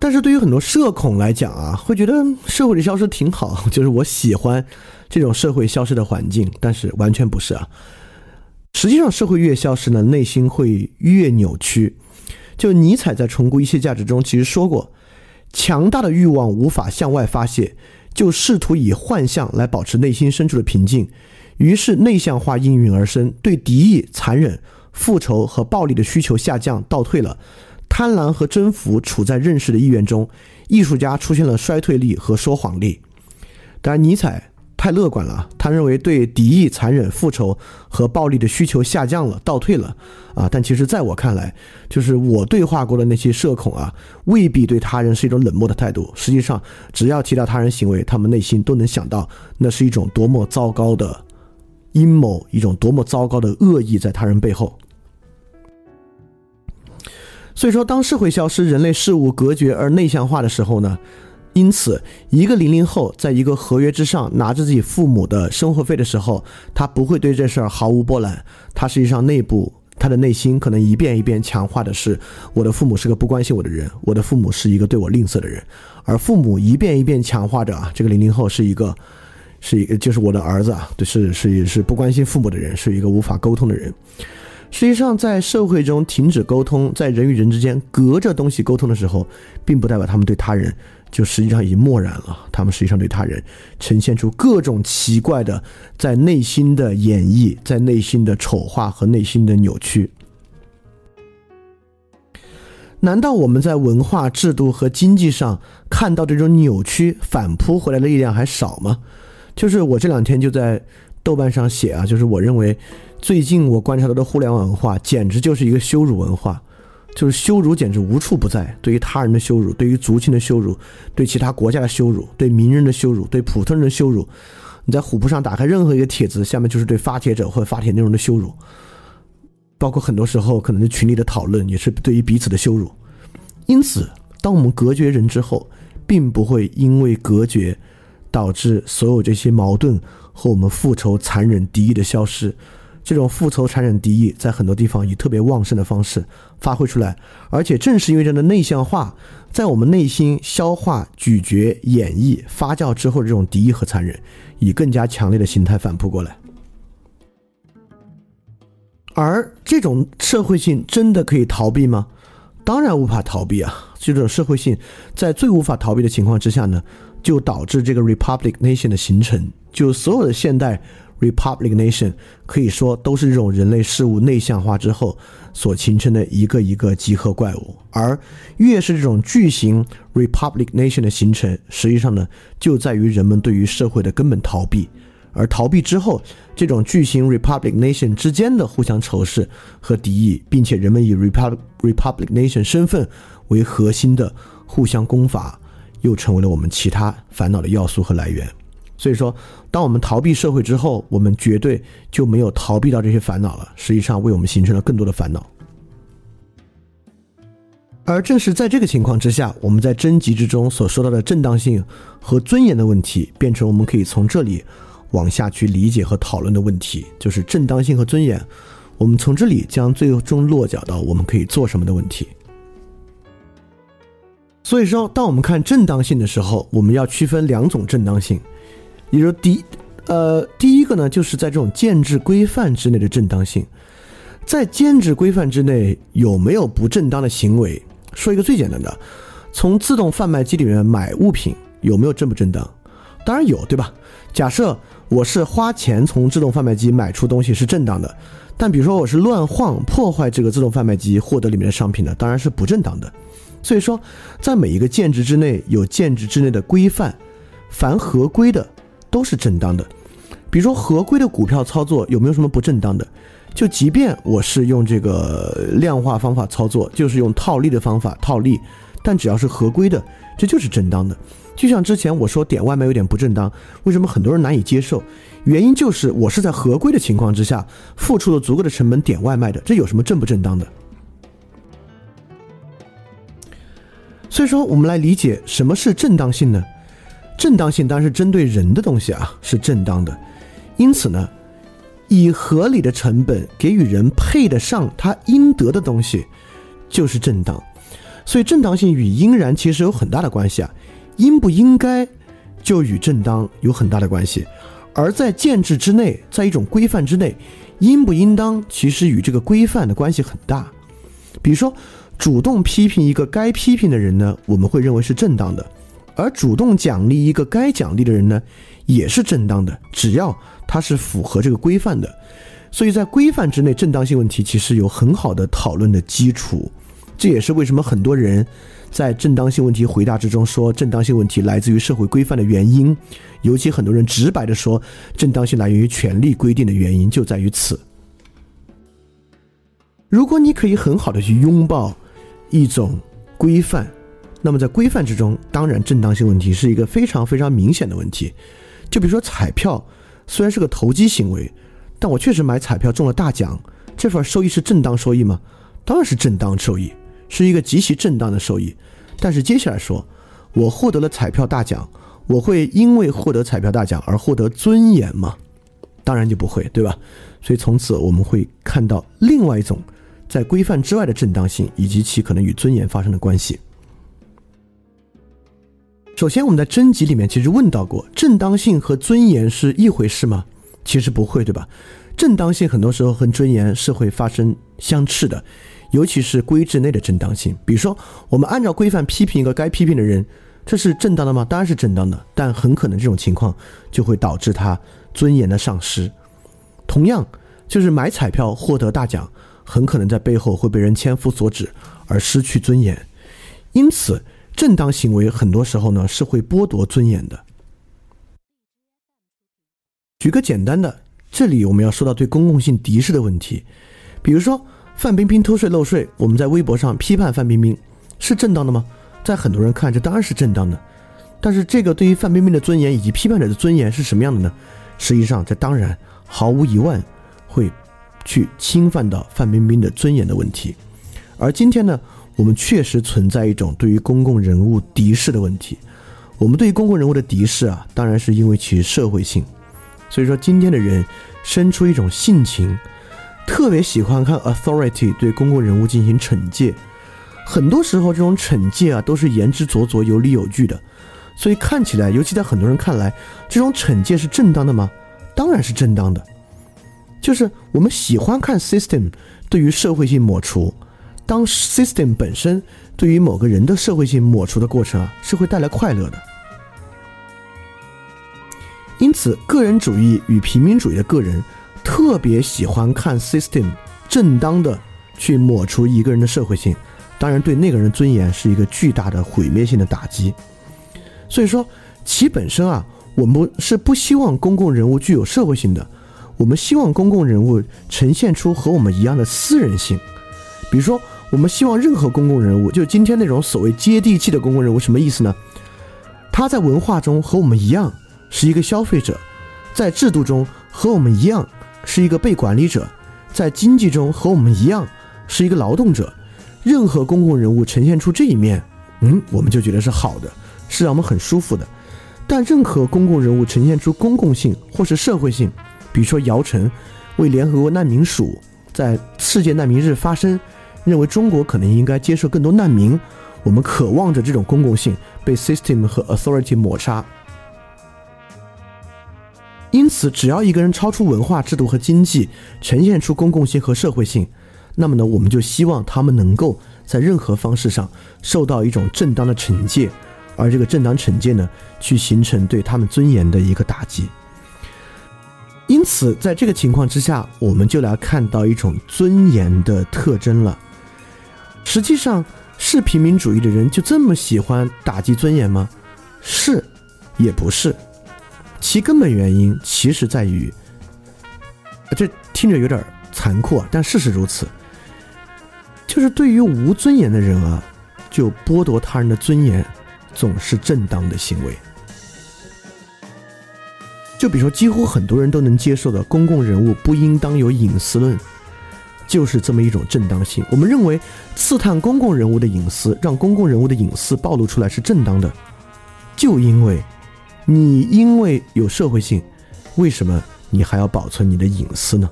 但是对于很多社恐来讲啊，会觉得社会的消失挺好，就是我喜欢这种社会消失的环境。但是完全不是啊，实际上社会越消失呢，内心会越扭曲。就尼采在《重估一切价值》中其实说过。强大的欲望无法向外发泄，就试图以幻象来保持内心深处的平静，于是内向化应运而生，对敌意、残忍、复仇和暴力的需求下降倒退了，贪婪和征服处在认识的意愿中，艺术家出现了衰退力和说谎力。当然，尼采。太乐观了，他认为对敌意、残忍、复仇和暴力的需求下降了，倒退了，啊！但其实在我看来，就是我对话过的那些社恐啊，未必对他人是一种冷漠的态度。实际上，只要提到他人行为，他们内心都能想到那是一种多么糟糕的阴谋，一种多么糟糕的恶意在他人背后。所以说，当社会消失，人类事物隔绝而内向化的时候呢？因此，一个零零后在一个合约之上拿着自己父母的生活费的时候，他不会对这事儿毫无波澜。他实际上内部，他的内心可能一遍一遍强化的是：我的父母是个不关心我的人，我的父母是一个对我吝啬的人。而父母一遍一遍强化着啊，这个零零后是一个，是一个就是我的儿子啊，对，是是是不关心父母的人，是一个无法沟通的人。实际上，在社会中停止沟通，在人与人之间隔着东西沟通的时候，并不代表他们对他人。就实际上已经漠然了，他们实际上对他人呈现出各种奇怪的在内心的演绎，在内心的丑化和内心的扭曲。难道我们在文化制度和经济上看到这种扭曲反扑回来的力量还少吗？就是我这两天就在豆瓣上写啊，就是我认为最近我观察到的互联网文化简直就是一个羞辱文化。就是羞辱简直无处不在，对于他人的羞辱，对于族群的羞辱，对其他国家的羞辱，对名人的羞辱，对普通人的羞辱。你在虎扑上打开任何一个帖子，下面就是对发帖者或者发帖内容的羞辱，包括很多时候可能在群里的讨论，也是对于彼此的羞辱。因此，当我们隔绝人之后，并不会因为隔绝导致所有这些矛盾和我们复仇、残忍、敌意的消失。这种复仇、残忍、敌意，在很多地方以特别旺盛的方式发挥出来，而且正是因为这样的内向化，在我们内心消化、咀嚼、演绎、发酵之后这种敌意和残忍，以更加强烈的形态反扑过来。而这种社会性真的可以逃避吗？当然无法逃避啊！这种社会性在最无法逃避的情况之下呢，就导致这个 Republic Nation 的形成，就所有的现代。Republic Nation 可以说都是这种人类事物内向化之后所形成的一个一个集合怪物，而越是这种巨型 Republic Nation 的形成，实际上呢，就在于人们对于社会的根本逃避，而逃避之后，这种巨型 Republic Nation 之间的互相仇视和敌意，并且人们以 Republic Republic Nation 身份为核心的互相攻伐，又成为了我们其他烦恼的要素和来源。所以说，当我们逃避社会之后，我们绝对就没有逃避到这些烦恼了。实际上，为我们形成了更多的烦恼。而正是在这个情况之下，我们在征集之中所说到的正当性和尊严的问题，变成我们可以从这里往下去理解和讨论的问题，就是正当性和尊严。我们从这里将最终落脚到我们可以做什么的问题。所以说，当我们看正当性的时候，我们要区分两种正当性。也就第，呃，第一个呢，就是在这种建制规范之内的正当性，在建制规范之内有没有不正当的行为？说一个最简单的，从自动贩卖机里面买物品有没有正不正当？当然有，对吧？假设我是花钱从自动贩卖机买出东西是正当的，但比如说我是乱晃破坏这个自动贩卖机获得里面的商品的，当然是不正当的。所以说，在每一个建制之内有建制之内的规范，凡合规的。都是正当的，比如说合规的股票操作有没有什么不正当的？就即便我是用这个量化方法操作，就是用套利的方法套利，但只要是合规的，这就是正当的。就像之前我说点外卖有点不正当，为什么很多人难以接受？原因就是我是在合规的情况之下付出了足够的成本点外卖的，这有什么正不正当的？所以说，我们来理解什么是正当性呢？正当性当然是针对人的东西啊，是正当的。因此呢，以合理的成本给予人配得上他应得的东西，就是正当。所以，正当性与应然其实有很大的关系啊。应不应该，就与正当有很大的关系。而在建制之内，在一种规范之内，应不应当其实与这个规范的关系很大。比如说，主动批评一个该批评的人呢，我们会认为是正当的；而主动奖励一个该奖励的人呢，也是正当的，只要他是符合这个规范的。所以在规范之内，正当性问题其实有很好的讨论的基础。这也是为什么很多人在正当性问题回答之中说正当性问题来自于社会规范的原因，尤其很多人直白的说正当性来源于权力规定的原因就在于此。如果你可以很好的去拥抱一种规范，那么在规范之中，当然正当性问题是一个非常非常明显的问题。就比如说彩票，虽然是个投机行为，但我确实买彩票中了大奖，这份收益是正当收益吗？当然是正当收益。是一个极其正当的收益，但是接下来说，我获得了彩票大奖，我会因为获得彩票大奖而获得尊严吗？当然就不会，对吧？所以从此我们会看到另外一种在规范之外的正当性，以及其可能与尊严发生的关系。首先，我们在征集里面其实问到过，正当性和尊严是一回事吗？其实不会，对吧？正当性很多时候和尊严是会发生相斥的。尤其是规制内的正当性，比如说，我们按照规范批评一个该批评的人，这是正当的吗？当然是正当的，但很可能这种情况就会导致他尊严的丧失。同样，就是买彩票获得大奖，很可能在背后会被人千夫所指而失去尊严。因此，正当行为很多时候呢是会剥夺尊严的。举个简单的，这里我们要说到对公共性敌视的问题，比如说。范冰冰偷税漏税，我们在微博上批判范冰冰，是正当的吗？在很多人看，这当然是正当的。但是这个对于范冰冰的尊严以及批判者的尊严是什么样的呢？实际上，这当然毫无疑问会去侵犯到范冰冰的尊严的问题。而今天呢，我们确实存在一种对于公共人物敌视的问题。我们对于公共人物的敌视啊，当然是因为其社会性。所以说，今天的人生出一种性情。特别喜欢看 authority 对公共人物进行惩戒，很多时候这种惩戒啊都是言之凿凿、有理有据的，所以看起来，尤其在很多人看来，这种惩戒是正当的吗？当然是正当的。就是我们喜欢看 system 对于社会性抹除，当 system 本身对于某个人的社会性抹除的过程啊，是会带来快乐的。因此，个人主义与平民主义的个人。特别喜欢看 system 正当的去抹除一个人的社会性，当然对那个人尊严是一个巨大的毁灭性的打击。所以说，其本身啊，我们是不希望公共人物具有社会性的，我们希望公共人物呈现出和我们一样的私人性。比如说，我们希望任何公共人物，就今天那种所谓接地气的公共人物，什么意思呢？他在文化中和我们一样是一个消费者，在制度中和我们一样。是一个被管理者，在经济中和我们一样是一个劳动者。任何公共人物呈现出这一面，嗯，我们就觉得是好的，是让我们很舒服的。但任何公共人物呈现出公共性或是社会性，比如说姚晨为联合国难民署在世界难民日发声，认为中国可能应该接受更多难民，我们渴望着这种公共性被 system 和 authority 抹杀。因此，只要一个人超出文化制度和经济，呈现出公共性和社会性，那么呢，我们就希望他们能够在任何方式上受到一种正当的惩戒，而这个正当惩戒呢，去形成对他们尊严的一个打击。因此，在这个情况之下，我们就来看到一种尊严的特征了。实际上，是平民主义的人就这么喜欢打击尊严吗？是，也不是。其根本原因其实在于，这听着有点残酷，但事实如此。就是对于无尊严的人啊，就剥夺他人的尊严，总是正当的行为。就比如说，几乎很多人都能接受的公共人物不应当有隐私论，就是这么一种正当性。我们认为，刺探公共人物的隐私，让公共人物的隐私暴露出来是正当的，就因为，你因为有社会性，为什么你还要保存你的隐私呢？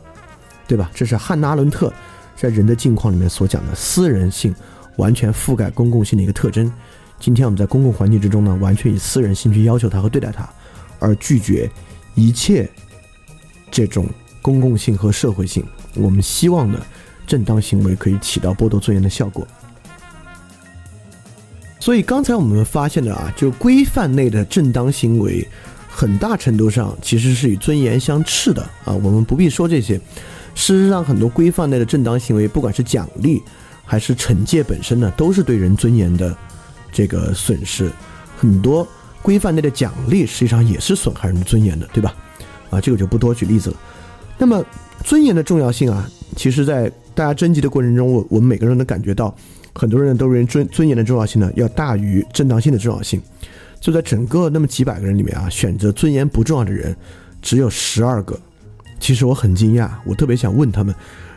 对吧？这是汉娜·阿伦特在《人的境况》里面所讲的私人性完全覆盖公共性的一个特征。今天我们在公共环境之中呢，完全以私人性去要求它和对待它，而拒绝。一切这种公共性和社会性，我们希望的正当行为可以起到剥夺尊严的效果。所以刚才我们发现的啊，就规范内的正当行为，很大程度上其实是与尊严相斥的啊。我们不必说这些。事实上，很多规范内的正当行为，不管是奖励还是惩戒本身呢，都是对人尊严的这个损失。很多。规范内的奖励实际上也是损害人的尊严的，对吧？啊，这个就不多举例子了。那么尊严的重要性啊，其实，在大家征集的过程中，我我们每个人都感觉到，很多人都认为尊尊严的重要性呢，要大于正当性的重要性。就在整个那么几百个人里面啊，选择尊严不重要的人只有十二个。其实我很惊讶，我特别想问他们，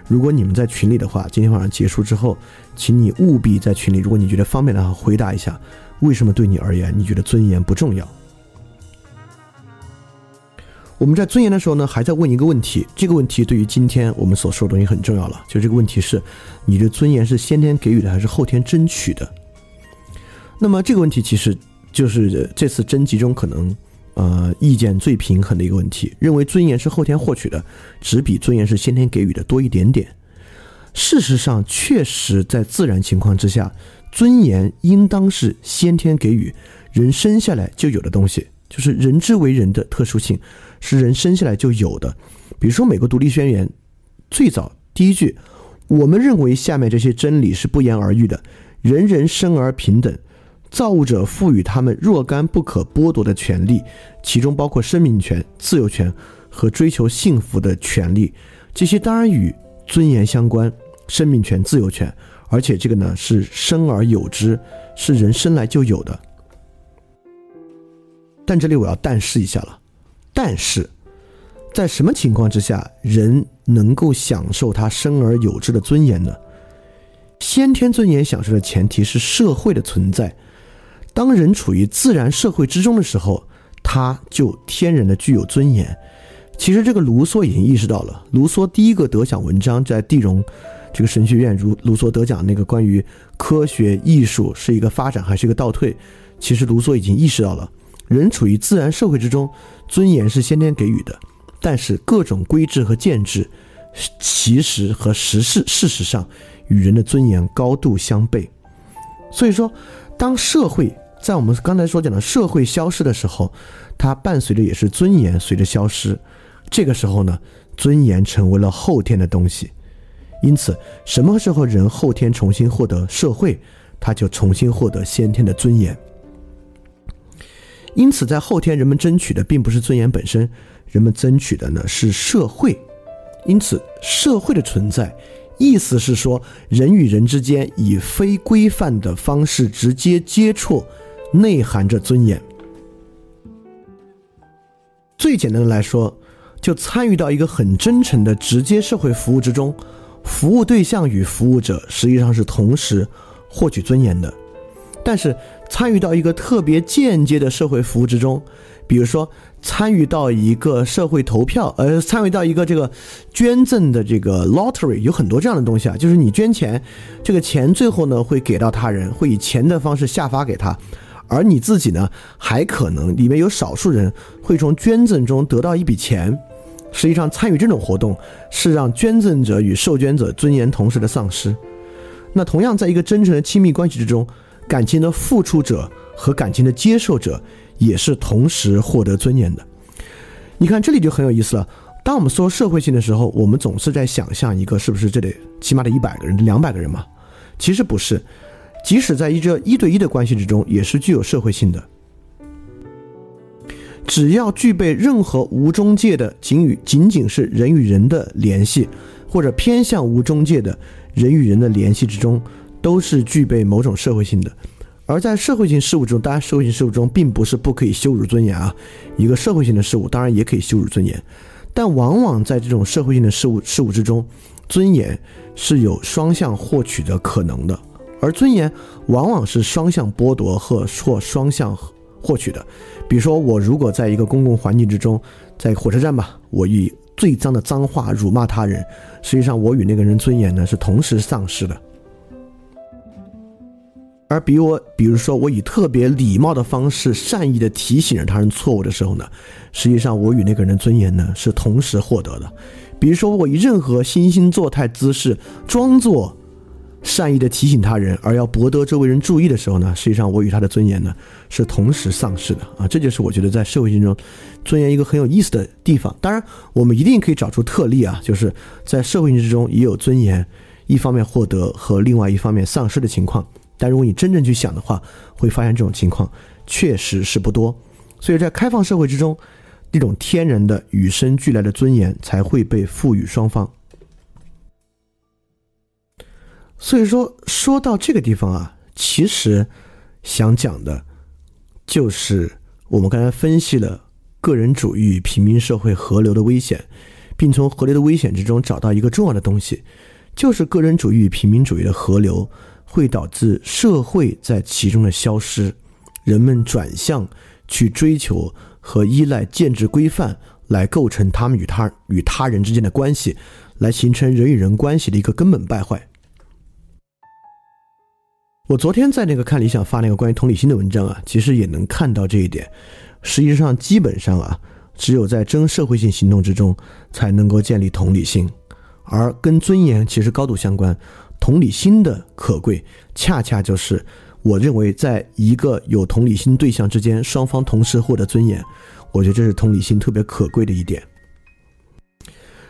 如果你们在群里的话，今天晚上结束之后，请你务必在群里，如果你觉得方便的话，回答一下。为什么对你而言，你觉得尊严不重要？我们在尊严的时候呢，还在问一个问题。这个问题对于今天我们所说的东西很重要了。就这个问题是：你的尊严是先天给予的，还是后天争取的？那么这个问题其实就是这次征集中可能呃意见最平衡的一个问题。认为尊严是后天获取的，只比尊严是先天给予的多一点点。事实上，确实在自然情况之下。尊严应当是先天给予人生下来就有的东西，就是人之为人的特殊性，是人生下来就有的。比如说，美国独立宣言最早第一句，我们认为下面这些真理是不言而喻的：人人生而平等，造物者赋予他们若干不可剥夺的权利，其中包括生命权、自由权和追求幸福的权利。这些当然与尊严相关，生命权、自由权。而且这个呢是生而有之，是人生来就有的。但这里我要但是一下了，但是在什么情况之下人能够享受他生而有之的尊严呢？先天尊严享受的前提是社会的存在。当人处于自然社会之中的时候，他就天然的具有尊严。其实这个卢梭已经意识到了。卢梭第一个得奖文章在地荣。这个神学院卢卢梭得奖那个关于科学艺术是一个发展还是一个倒退，其实卢梭已经意识到了，人处于自然社会之中，尊严是先天给予的，但是各种规制和建制，其实和实事事实上与人的尊严高度相悖。所以说，当社会在我们刚才所讲的社会消失的时候，它伴随着也是尊严随着消失，这个时候呢，尊严成为了后天的东西。因此，什么时候人后天重新获得社会，他就重新获得先天的尊严。因此，在后天人们争取的并不是尊严本身，人们争取的呢是社会。因此，社会的存在，意思是说，人与人之间以非规范的方式直接接触，内含着尊严。最简单的来说，就参与到一个很真诚的直接社会服务之中。服务对象与服务者实际上是同时获取尊严的，但是参与到一个特别间接的社会服务之中，比如说参与到一个社会投票，呃，参与到一个这个捐赠的这个 lottery，有很多这样的东西啊，就是你捐钱，这个钱最后呢会给到他人，会以钱的方式下发给他，而你自己呢还可能里面有少数人会从捐赠中得到一笔钱。实际上，参与这种活动是让捐赠者与受捐者尊严同时的丧失。那同样，在一个真诚的亲密关系之中，感情的付出者和感情的接受者也是同时获得尊严的。你看，这里就很有意思了。当我们说社会性的时候，我们总是在想象一个是不是这里起码得一百个人、两百个人嘛？其实不是，即使在一这一对一的关系之中，也是具有社会性的。只要具备任何无中介的仅与仅仅是人与人的联系，或者偏向无中介的人与人的联系之中，都是具备某种社会性的。而在社会性事物中，当然社会性事物中并不是不可以羞辱尊严啊，一个社会性的事物当然也可以羞辱尊严，但往往在这种社会性的事物事物之中，尊严是有双向获取的可能的，而尊严往往是双向剥夺和或双向获取的。比如说，我如果在一个公共环境之中，在火车站吧，我以最脏的脏话辱骂他人，实际上我与那个人尊严呢是同时丧失的。而比我，比如说我以特别礼貌的方式，善意的提醒着他人错误的时候呢，实际上我与那个人的尊严呢是同时获得的。比如说我以任何惺惺作态姿势，装作善意的提醒他人，而要博得周围人注意的时候呢，实际上我与他的尊严呢是同时丧失的啊！这就是我觉得在社会性中，尊严一个很有意思的地方。当然，我们一定可以找出特例啊，就是在社会性之中也有尊严一方面获得和另外一方面丧失的情况。但如果你真正去想的话，会发现这种情况确实是不多。所以在开放社会之中，那种天然的与生俱来的尊严才会被赋予双方。所以说，说到这个地方啊，其实想讲的，就是我们刚才分析了个人主义与平民社会合流的危险，并从合流的危险之中找到一个重要的东西，就是个人主义与平民主义的合流。会导致社会在其中的消失，人们转向去追求和依赖建制规范来构成他们与他与他人之间的关系，来形成人与人关系的一个根本败坏。我昨天在那个看理想发那个关于同理心的文章啊，其实也能看到这一点。实际上，基本上啊，只有在真社会性行动之中才能够建立同理心，而跟尊严其实高度相关。同理心的可贵，恰恰就是我认为，在一个有同理心对象之间，双方同时获得尊严，我觉得这是同理心特别可贵的一点。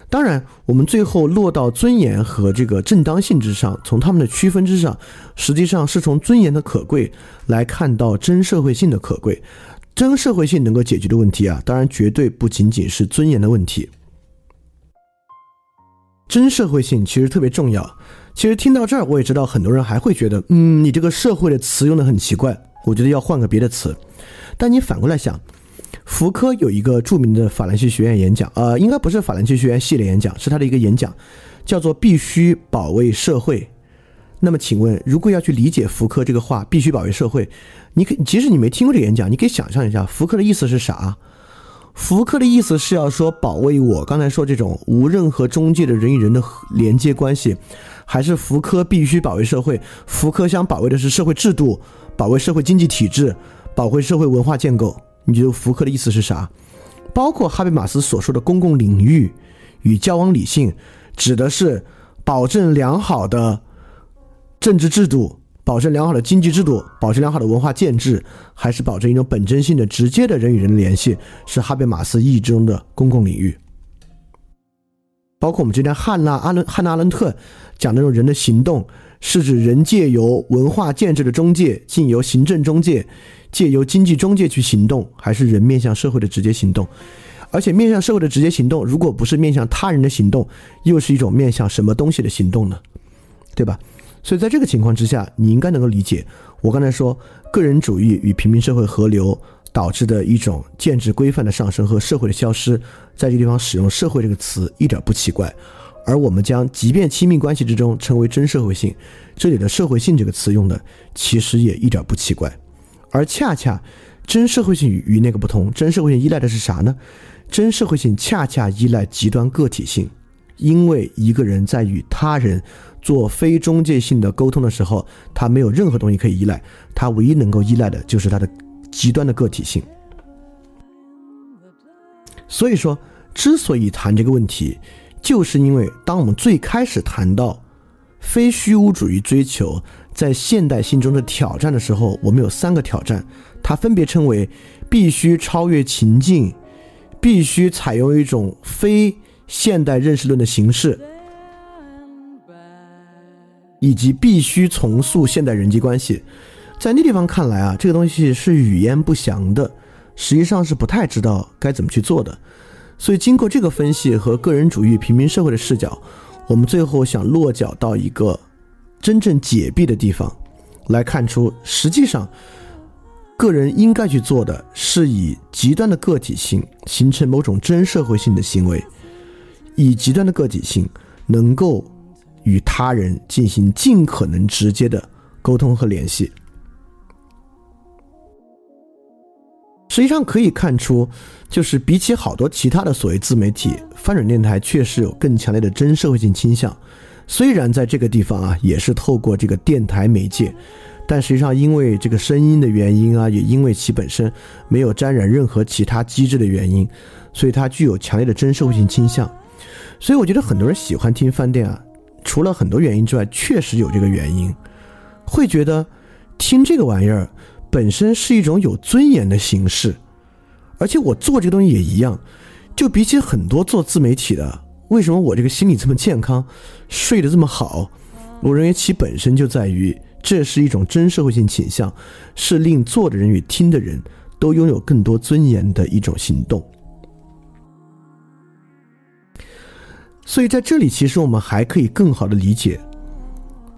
当然，我们最后落到尊严和这个正当性之上，从他们的区分之上，实际上是从尊严的可贵来看到真社会性的可贵。真社会性能够解决的问题啊，当然绝对不仅仅是尊严的问题。真社会性其实特别重要。其实听到这儿，我也知道很多人还会觉得，嗯，你这个社会的词用的很奇怪，我觉得要换个别的词。但你反过来想，福柯有一个著名的法兰西学院演讲，呃，应该不是法兰西学院系列演讲，是他的一个演讲，叫做“必须保卫社会”。那么，请问，如果要去理解福柯这个话，“必须保卫社会”，你可即使你没听过这个演讲，你可以想象一下，福柯的意思是啥？福柯的意思是要说保卫我刚才说这种无任何中介的人与人的连接关系。还是福柯必须保卫社会，福柯想保卫的是社会制度，保卫社会经济体制，保卫社会文化建构。你觉得福柯的意思是啥？包括哈贝马斯所说的公共领域与交往理性，指的是保证良好的政治制度，保证良好的经济制度，保证良好的文化建制，还是保证一种本真性的直接的人与人的联系？是哈贝马斯意义中的公共领域。包括我们今天汉娜阿伦汉娜阿伦特讲那种人的行动，是指人借由文化建制的中介，进由行政中介，借由经济中介去行动，还是人面向社会的直接行动？而且面向社会的直接行动，如果不是面向他人的行动，又是一种面向什么东西的行动呢？对吧？所以在这个情况之下，你应该能够理解我刚才说个人主义与平民社会合流。导致的一种建制规范的上升和社会的消失，在这个地方使用“社会”这个词一点不奇怪，而我们将即便亲密关系之中称为真社会性，这里的“社会性”这个词用的其实也一点不奇怪，而恰恰真社会性与与那个不同，真社会性依赖的是啥呢？真社会性恰恰依赖极端个体性，因为一个人在与他人做非中介性的沟通的时候，他没有任何东西可以依赖，他唯一能够依赖的就是他的。极端的个体性，所以说，之所以谈这个问题，就是因为当我们最开始谈到非虚无主义追求在现代性中的挑战的时候，我们有三个挑战，它分别称为必须超越情境，必须采用一种非现代认识论的形式，以及必须重塑现代人际关系。在那地方看来啊，这个东西是语焉不详的，实际上是不太知道该怎么去做的。所以经过这个分析和个人主义平民社会的视角，我们最后想落脚到一个真正解闭的地方，来看出实际上，个人应该去做的是以极端的个体性形成某种真社会性的行为，以极端的个体性能够与他人进行尽可能直接的沟通和联系。实际上可以看出，就是比起好多其他的所谓自媒体，翻转电台确实有更强烈的真社会性倾向。虽然在这个地方啊，也是透过这个电台媒介，但实际上因为这个声音的原因啊，也因为其本身没有沾染任何其他机制的原因，所以它具有强烈的真社会性倾向。所以我觉得很多人喜欢听饭店啊，除了很多原因之外，确实有这个原因，会觉得听这个玩意儿。本身是一种有尊严的形式，而且我做这个东西也一样。就比起很多做自媒体的，为什么我这个心理这么健康，睡得这么好？我认为其本身就在于这是一种真社会性倾向，是令做的人与听的人都拥有更多尊严的一种行动。所以在这里，其实我们还可以更好的理解，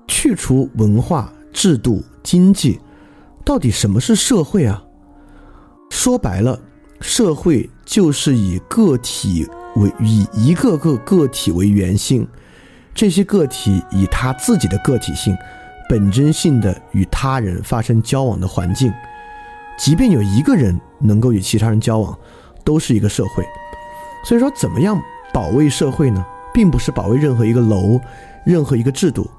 去除文化、制度、经济。到底什么是社会啊？说白了，社会就是以个体为以一个个个体为原性，这些个体以他自己的个体性、本真性的与他人发生交往的环境。即便有一个人能够与其他人交往，都是一个社会。所以说，怎么样保卫社会呢？并不是保卫任何一个楼、任何一个制度，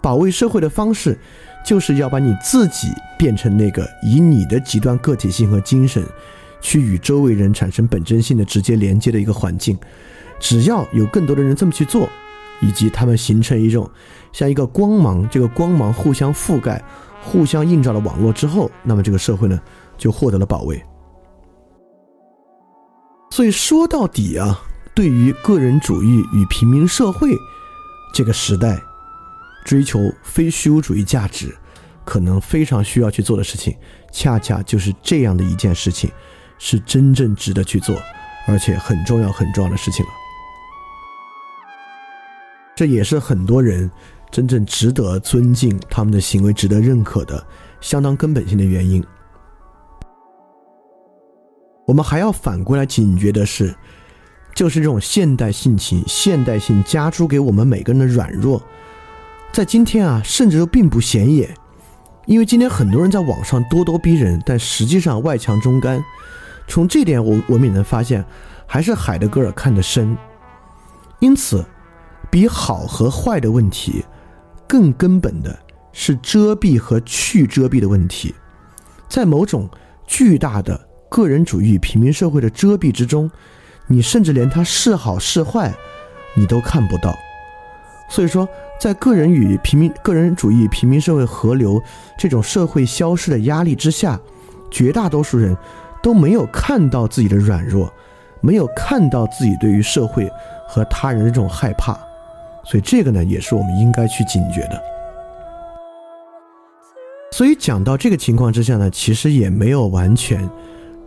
保卫社会的方式。就是要把你自己变成那个以你的极端个体性和精神，去与周围人产生本真性的直接连接的一个环境。只要有更多的人这么去做，以及他们形成一种像一个光芒，这个光芒互相覆盖、互相映照的网络之后，那么这个社会呢就获得了保卫。所以说到底啊，对于个人主义与平民社会这个时代。追求非虚无主义价值，可能非常需要去做的事情，恰恰就是这样的一件事情，是真正值得去做，而且很重要很重要的事情了。这也是很多人真正值得尊敬、他们的行为值得认可的相当根本性的原因。我们还要反过来警觉的是，就是这种现代性情、现代性加诸给我们每个人的软弱。在今天啊，甚至都并不显眼，因为今天很多人在网上咄咄逼人，但实际上外强中干。从这点，我我们也能发现，还是海德格尔看得深。因此，比好和坏的问题，更根本的是遮蔽和去遮蔽的问题。在某种巨大的个人主义平民社会的遮蔽之中，你甚至连它是好是坏，你都看不到。所以说。在个人与平民、个人主义、平民社会合流这种社会消失的压力之下，绝大多数人都没有看到自己的软弱，没有看到自己对于社会和他人的这种害怕，所以这个呢，也是我们应该去警觉的。所以讲到这个情况之下呢，其实也没有完全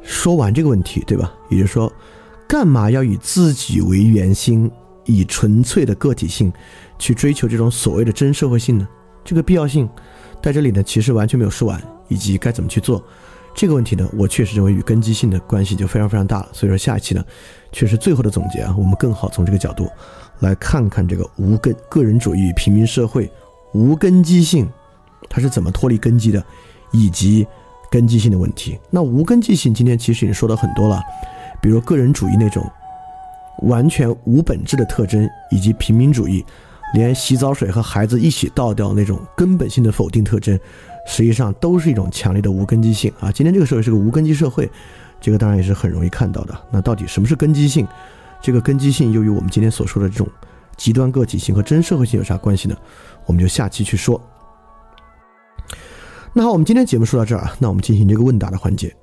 说完这个问题，对吧？也就是说，干嘛要以自己为圆心，以纯粹的个体性？去追求这种所谓的真社会性呢？这个必要性，在这里呢，其实完全没有说完，以及该怎么去做这个问题呢？我确实认为与根基性的关系就非常非常大了。所以说下一期呢，确实最后的总结啊，我们更好从这个角度来看看这个无根个人主义平民社会无根基性，它是怎么脱离根基的，以及根基性的问题。那无根基性今天其实已经说了很多了，比如个人主义那种完全无本质的特征，以及平民主义。连洗澡水和孩子一起倒掉那种根本性的否定特征，实际上都是一种强烈的无根基性啊！今天这个社会是个无根基社会，这个当然也是很容易看到的。那到底什么是根基性？这个根基性又与我们今天所说的这种极端个体性和真社会性有啥关系呢？我们就下期去说。那好，我们今天节目说到这儿啊，那我们进行这个问答的环节。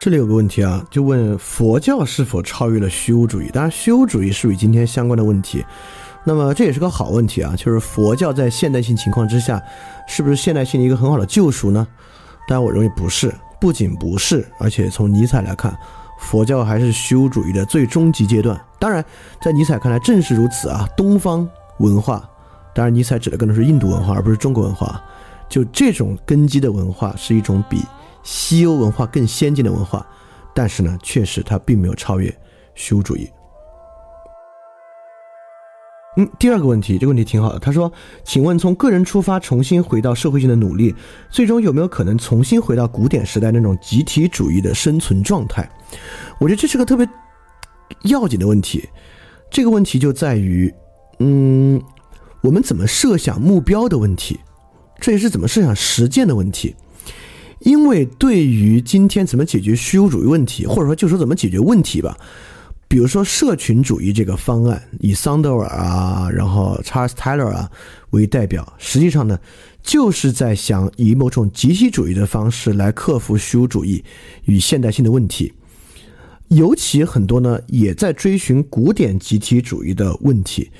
这里有个问题啊，就问佛教是否超越了虚无主义？当然，虚无主义是与今天相关的问题。那么这也是个好问题啊，就是佛教在现代性情况之下，是不是现代性的一个很好的救赎呢？当然，我认为不是，不仅不是，而且从尼采来看，佛教还是虚无主义的最终极阶段。当然，在尼采看来正是如此啊，东方文化当然尼采指的更多是印度文化，而不是中国文化。就这种根基的文化是一种比西欧文化更先进的文化，但是呢，确实它并没有超越虚无主义。嗯，第二个问题，这个问题挺好的。他说：“请问，从个人出发，重新回到社会性的努力，最终有没有可能重新回到古典时代那种集体主义的生存状态？”我觉得这是个特别要紧的问题。这个问题就在于，嗯，我们怎么设想目标的问题。这也是怎么设想实践的问题，因为对于今天怎么解决虚无主义问题，或者说就说怎么解决问题吧，比如说社群主义这个方案，以桑德尔啊，然后查尔斯泰勒啊为代表，实际上呢，就是在想以某种集体主义的方式来克服虚无主义与现代性的问题，尤其很多呢也在追寻古典集体主义的问题。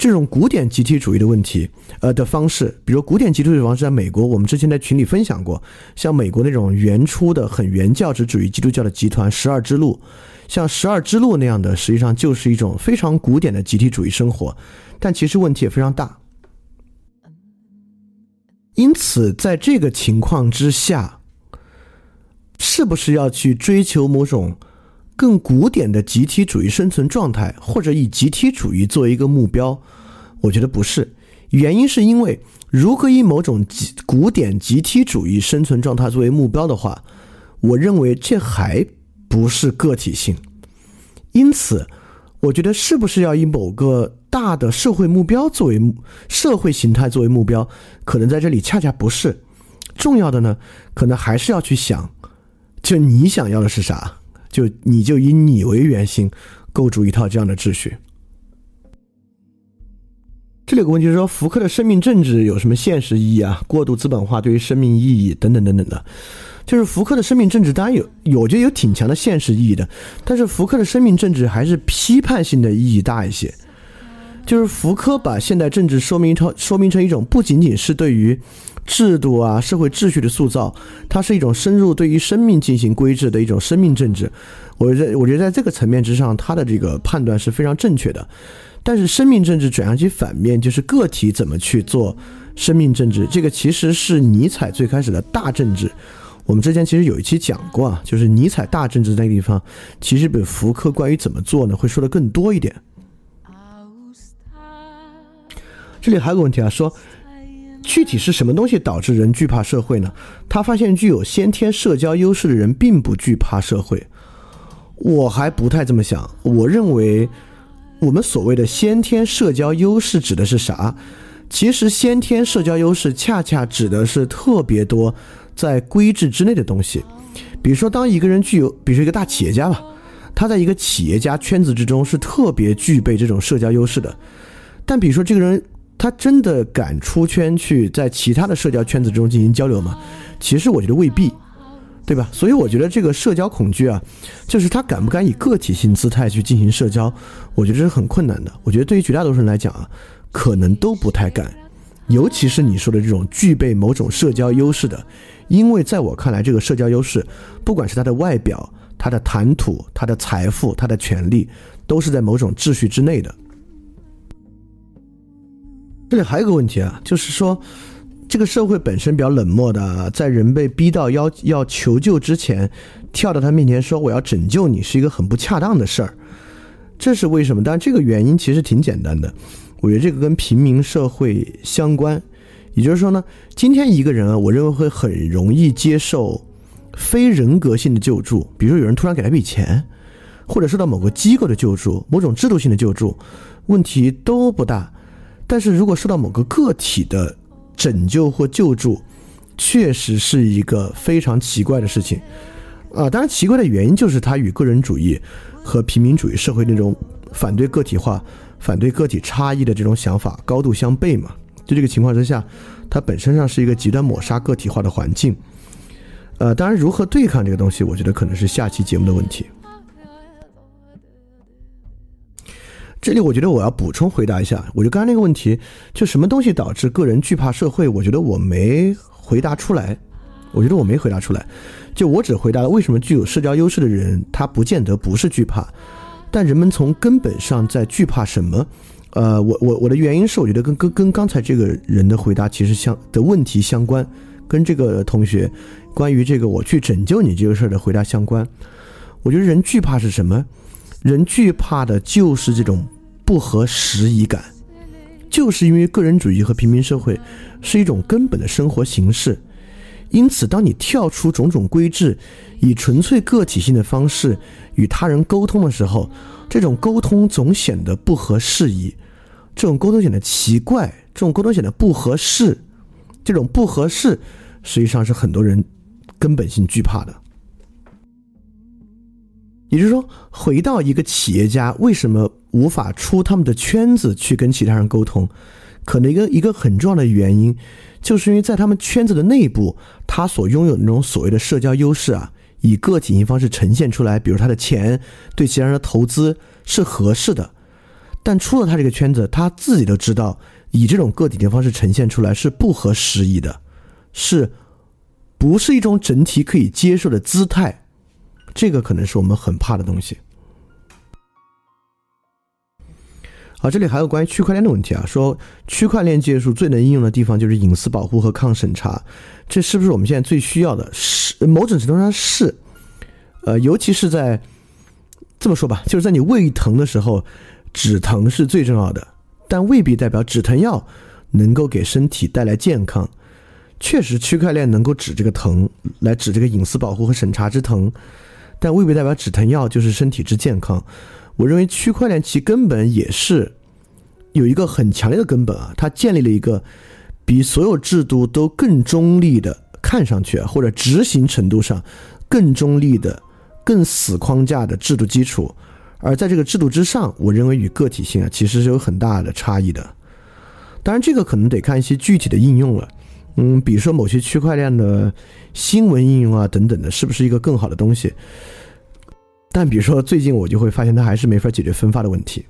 这种古典集体主义的问题，呃的方式，比如古典集体主义方式，在美国，我们之前在群里分享过，像美国那种原初的很原教旨主义基督教的集团十二支路，像十二支路那样的，实际上就是一种非常古典的集体主义生活，但其实问题也非常大。因此，在这个情况之下，是不是要去追求某种？更古典的集体主义生存状态，或者以集体主义作为一个目标，我觉得不是。原因是因为，如果以某种集古典集体主义生存状态作为目标的话，我认为这还不是个体性。因此，我觉得是不是要以某个大的社会目标作为社会形态作为目标，可能在这里恰恰不是重要的呢？可能还是要去想，就你想要的是啥。就你就以你为原型，构筑一套这样的秩序。这里有个问题是说，福克的生命政治有什么现实意义啊？过度资本化对于生命意义等等等等的，就是福克的生命政治当然有，有觉得有挺强的现实意义的，但是福克的生命政治还是批判性的意义大一些。就是福柯把现代政治说明成说明成一种不仅仅是对于制度啊社会秩序的塑造，它是一种深入对于生命进行规制的一种生命政治。我觉得我觉得在这个层面之上，他的这个判断是非常正确的。但是生命政治转向其反面，就是个体怎么去做生命政治，这个其实是尼采最开始的大政治。我们之前其实有一期讲过啊，就是尼采大政治那个地方，其实比福柯关于怎么做呢会说的更多一点。这里还有个问题啊，说具体是什么东西导致人惧怕社会呢？他发现具有先天社交优势的人并不惧怕社会，我还不太这么想。我认为我们所谓的先天社交优势指的是啥？其实先天社交优势恰恰指的是特别多在规制之内的东西。比如说，当一个人具有，比如说一个大企业家吧，他在一个企业家圈子之中是特别具备这种社交优势的。但比如说这个人。他真的敢出圈去在其他的社交圈子中进行交流吗？其实我觉得未必，对吧？所以我觉得这个社交恐惧啊，就是他敢不敢以个体性姿态去进行社交，我觉得这是很困难的。我觉得对于绝大多数人来讲啊，可能都不太敢，尤其是你说的这种具备某种社交优势的，因为在我看来，这个社交优势，不管是他的外表、他的谈吐、他的财富、他的权利，都是在某种秩序之内的。这里还有个问题啊，就是说，这个社会本身比较冷漠的，在人被逼到要要求救之前，跳到他面前说我要拯救你，是一个很不恰当的事儿。这是为什么？但这个原因其实挺简单的，我觉得这个跟平民社会相关。也就是说呢，今天一个人啊，我认为会很容易接受非人格性的救助，比如说有人突然给他一笔钱，或者受到某个机构的救助，某种制度性的救助，问题都不大。但是如果受到某个个体的拯救或救助，确实是一个非常奇怪的事情，啊，当然奇怪的原因就是它与个人主义和平民主义社会那种反对个体化、反对个体差异的这种想法高度相悖嘛。就这个情况之下，它本身上是一个极端抹杀个体化的环境。呃，当然如何对抗这个东西，我觉得可能是下期节目的问题。这里我觉得我要补充回答一下，我就刚才那个问题，就什么东西导致个人惧怕社会？我觉得我没回答出来，我觉得我没回答出来，就我只回答了为什么具有社交优势的人他不见得不是惧怕，但人们从根本上在惧怕什么，呃，我我我的原因是，我觉得跟跟跟刚才这个人的回答其实相的问题相关，跟这个同学关于这个我去拯救你这个事儿的回答相关。我觉得人惧怕是什么？人惧怕的就是这种不合时宜感，就是因为个人主义和平民社会是一种根本的生活形式。因此，当你跳出种种规制，以纯粹个体性的方式与他人沟通的时候，这种沟通总显得不合时宜，这种沟通显得奇怪，这种沟通显得不合适，这种不合适，实际上是很多人根本性惧怕的。也就是说，回到一个企业家为什么无法出他们的圈子去跟其他人沟通，可能一个一个很重要的原因。就是因为在他们圈子的内部，他所拥有的那种所谓的社交优势啊，以个体性方式呈现出来，比如他的钱对其他人的投资是合适的，但出了他这个圈子，他自己都知道，以这种个体的方式呈现出来是不合时宜的，是不是一种整体可以接受的姿态？这个可能是我们很怕的东西。好，这里还有关于区块链的问题啊，说区块链技术最能应用的地方就是隐私保护和抗审查，这是不是我们现在最需要的？是某种程度上是，呃，尤其是在这么说吧，就是在你胃疼的时候，止疼是最重要的，但未必代表止疼药能够给身体带来健康。确实，区块链能够止这个疼，来止这个隐私保护和审查之疼，但未必代表止疼药就是身体之健康。我认为区块链其根本也是有一个很强烈的根本啊，它建立了一个比所有制度都更中立的，看上去或者执行程度上更中立的、更死框架的制度基础。而在这个制度之上，我认为与个体性啊其实是有很大的差异的。当然，这个可能得看一些具体的应用了。嗯，比如说某些区块链的新闻应用啊等等的，是不是一个更好的东西？但比如说，最近我就会发现它还是没法解决分发的问题。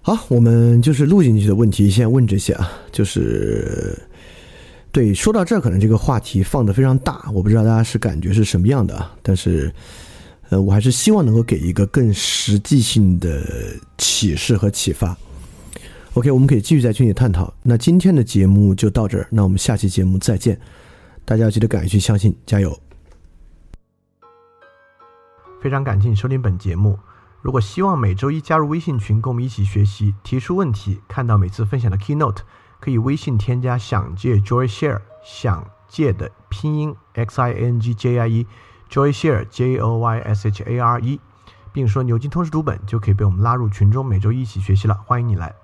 好，我们就是录进去的问题，先问这些啊。就是对，说到这儿，可能这个话题放的非常大，我不知道大家是感觉是什么样的啊。但是，呃，我还是希望能够给一个更实际性的启示和启发。OK，我们可以继续在群里探讨。那今天的节目就到这儿，那我们下期节目再见。大家要记得敢于去相信，加油！非常感谢你收听本节目。如果希望每周一加入微信群，跟我们一起学习、提出问题、看到每次分享的 keynote，可以微信添加“想借 Joy Share”，想借的拼音 x i n g j i e，Joy Share j o y s h a r e，并说牛津通识读本，就可以被我们拉入群中，每周一起学习了。欢迎你来。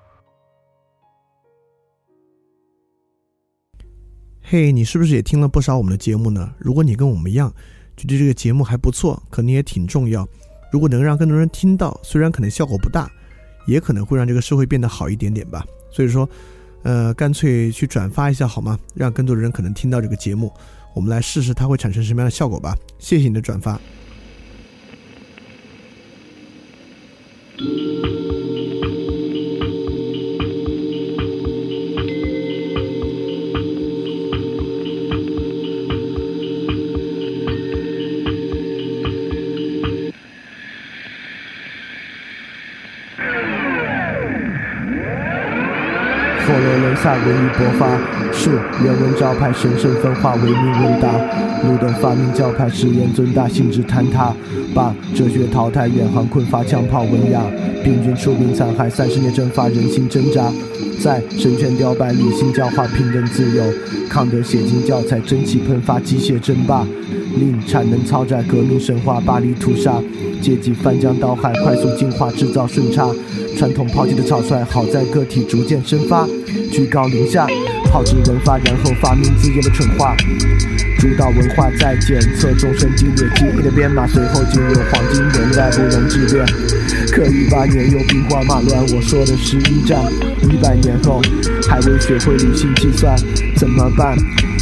嘿，你是不是也听了不少我们的节目呢？如果你跟我们一样，觉得这个节目还不错，可能也挺重要。如果能让更多人听到，虽然可能效果不大，也可能会让这个社会变得好一点点吧。所以说，呃，干脆去转发一下好吗？让更多的人可能听到这个节目，我们来试试它会产生什么样的效果吧。谢谢你的转发。萨文艺勃发，是人文招牌，神圣分化，唯命问答。路灯发明教派，誓言尊大，性质坍塌。把哲学淘汰，远航困乏，枪炮文雅。病菌出兵残害，三十年蒸发，人心挣扎。在神权雕败，理性教化，平等自由。康德写进教材，蒸汽喷发，机械争霸。令产能超载，革命神话，巴黎屠杀。阶级翻江倒海，快速进化，制造顺差。传统抛弃的草率，好在个体逐渐生发。居高临下，炮制文化，然后发明自己的蠢话。主导文化在检测众生激烈记忆的编码，随后进入黄金年代，不容置辩。可一八年又兵荒马乱，我说的是一战。一百年后还未学会理性计算，怎么办？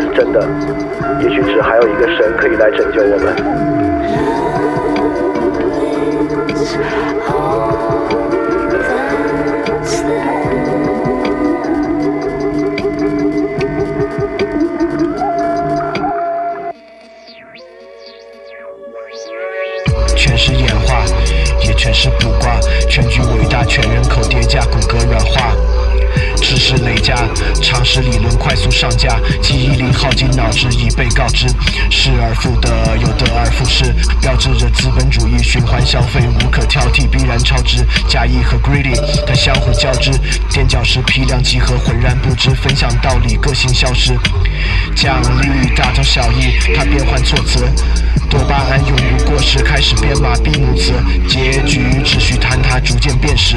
是真的，也许只还有一个神可以来拯救我们。全是演化，也全是卜卦，全局伟大，全人口叠加，骨骼软化。知识累加，常识理论快速上架，记忆力耗尽，脑子已被告知，失而复得，有得而复失，标志着资本主义循环消费无可挑剔，必然超值。假意和 greedy 它相互交织，垫脚石批量集合，浑然不知，分享道理，个性消失。奖励大同小异，它变换措辞，多巴胺永不过时，开始编码闭幕词，结局只需坍塌，逐渐变实。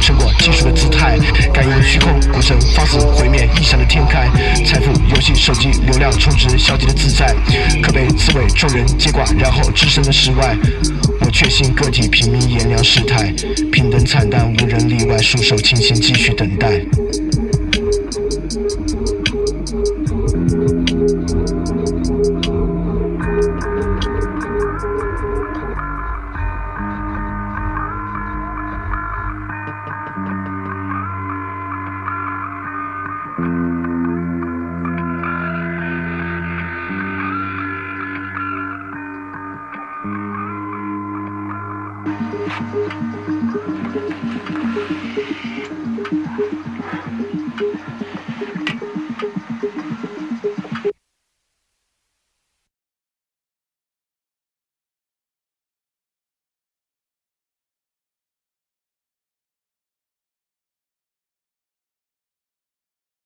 成果技术的姿态，感应虚空，股神放肆毁灭异想的天开，财富游戏手机流量充值，消极的自在，可被刺猬众人接管，然后置身的世外。我确信个体平民炎凉世态，平等惨淡，无人例外，束手清闲，继续等待。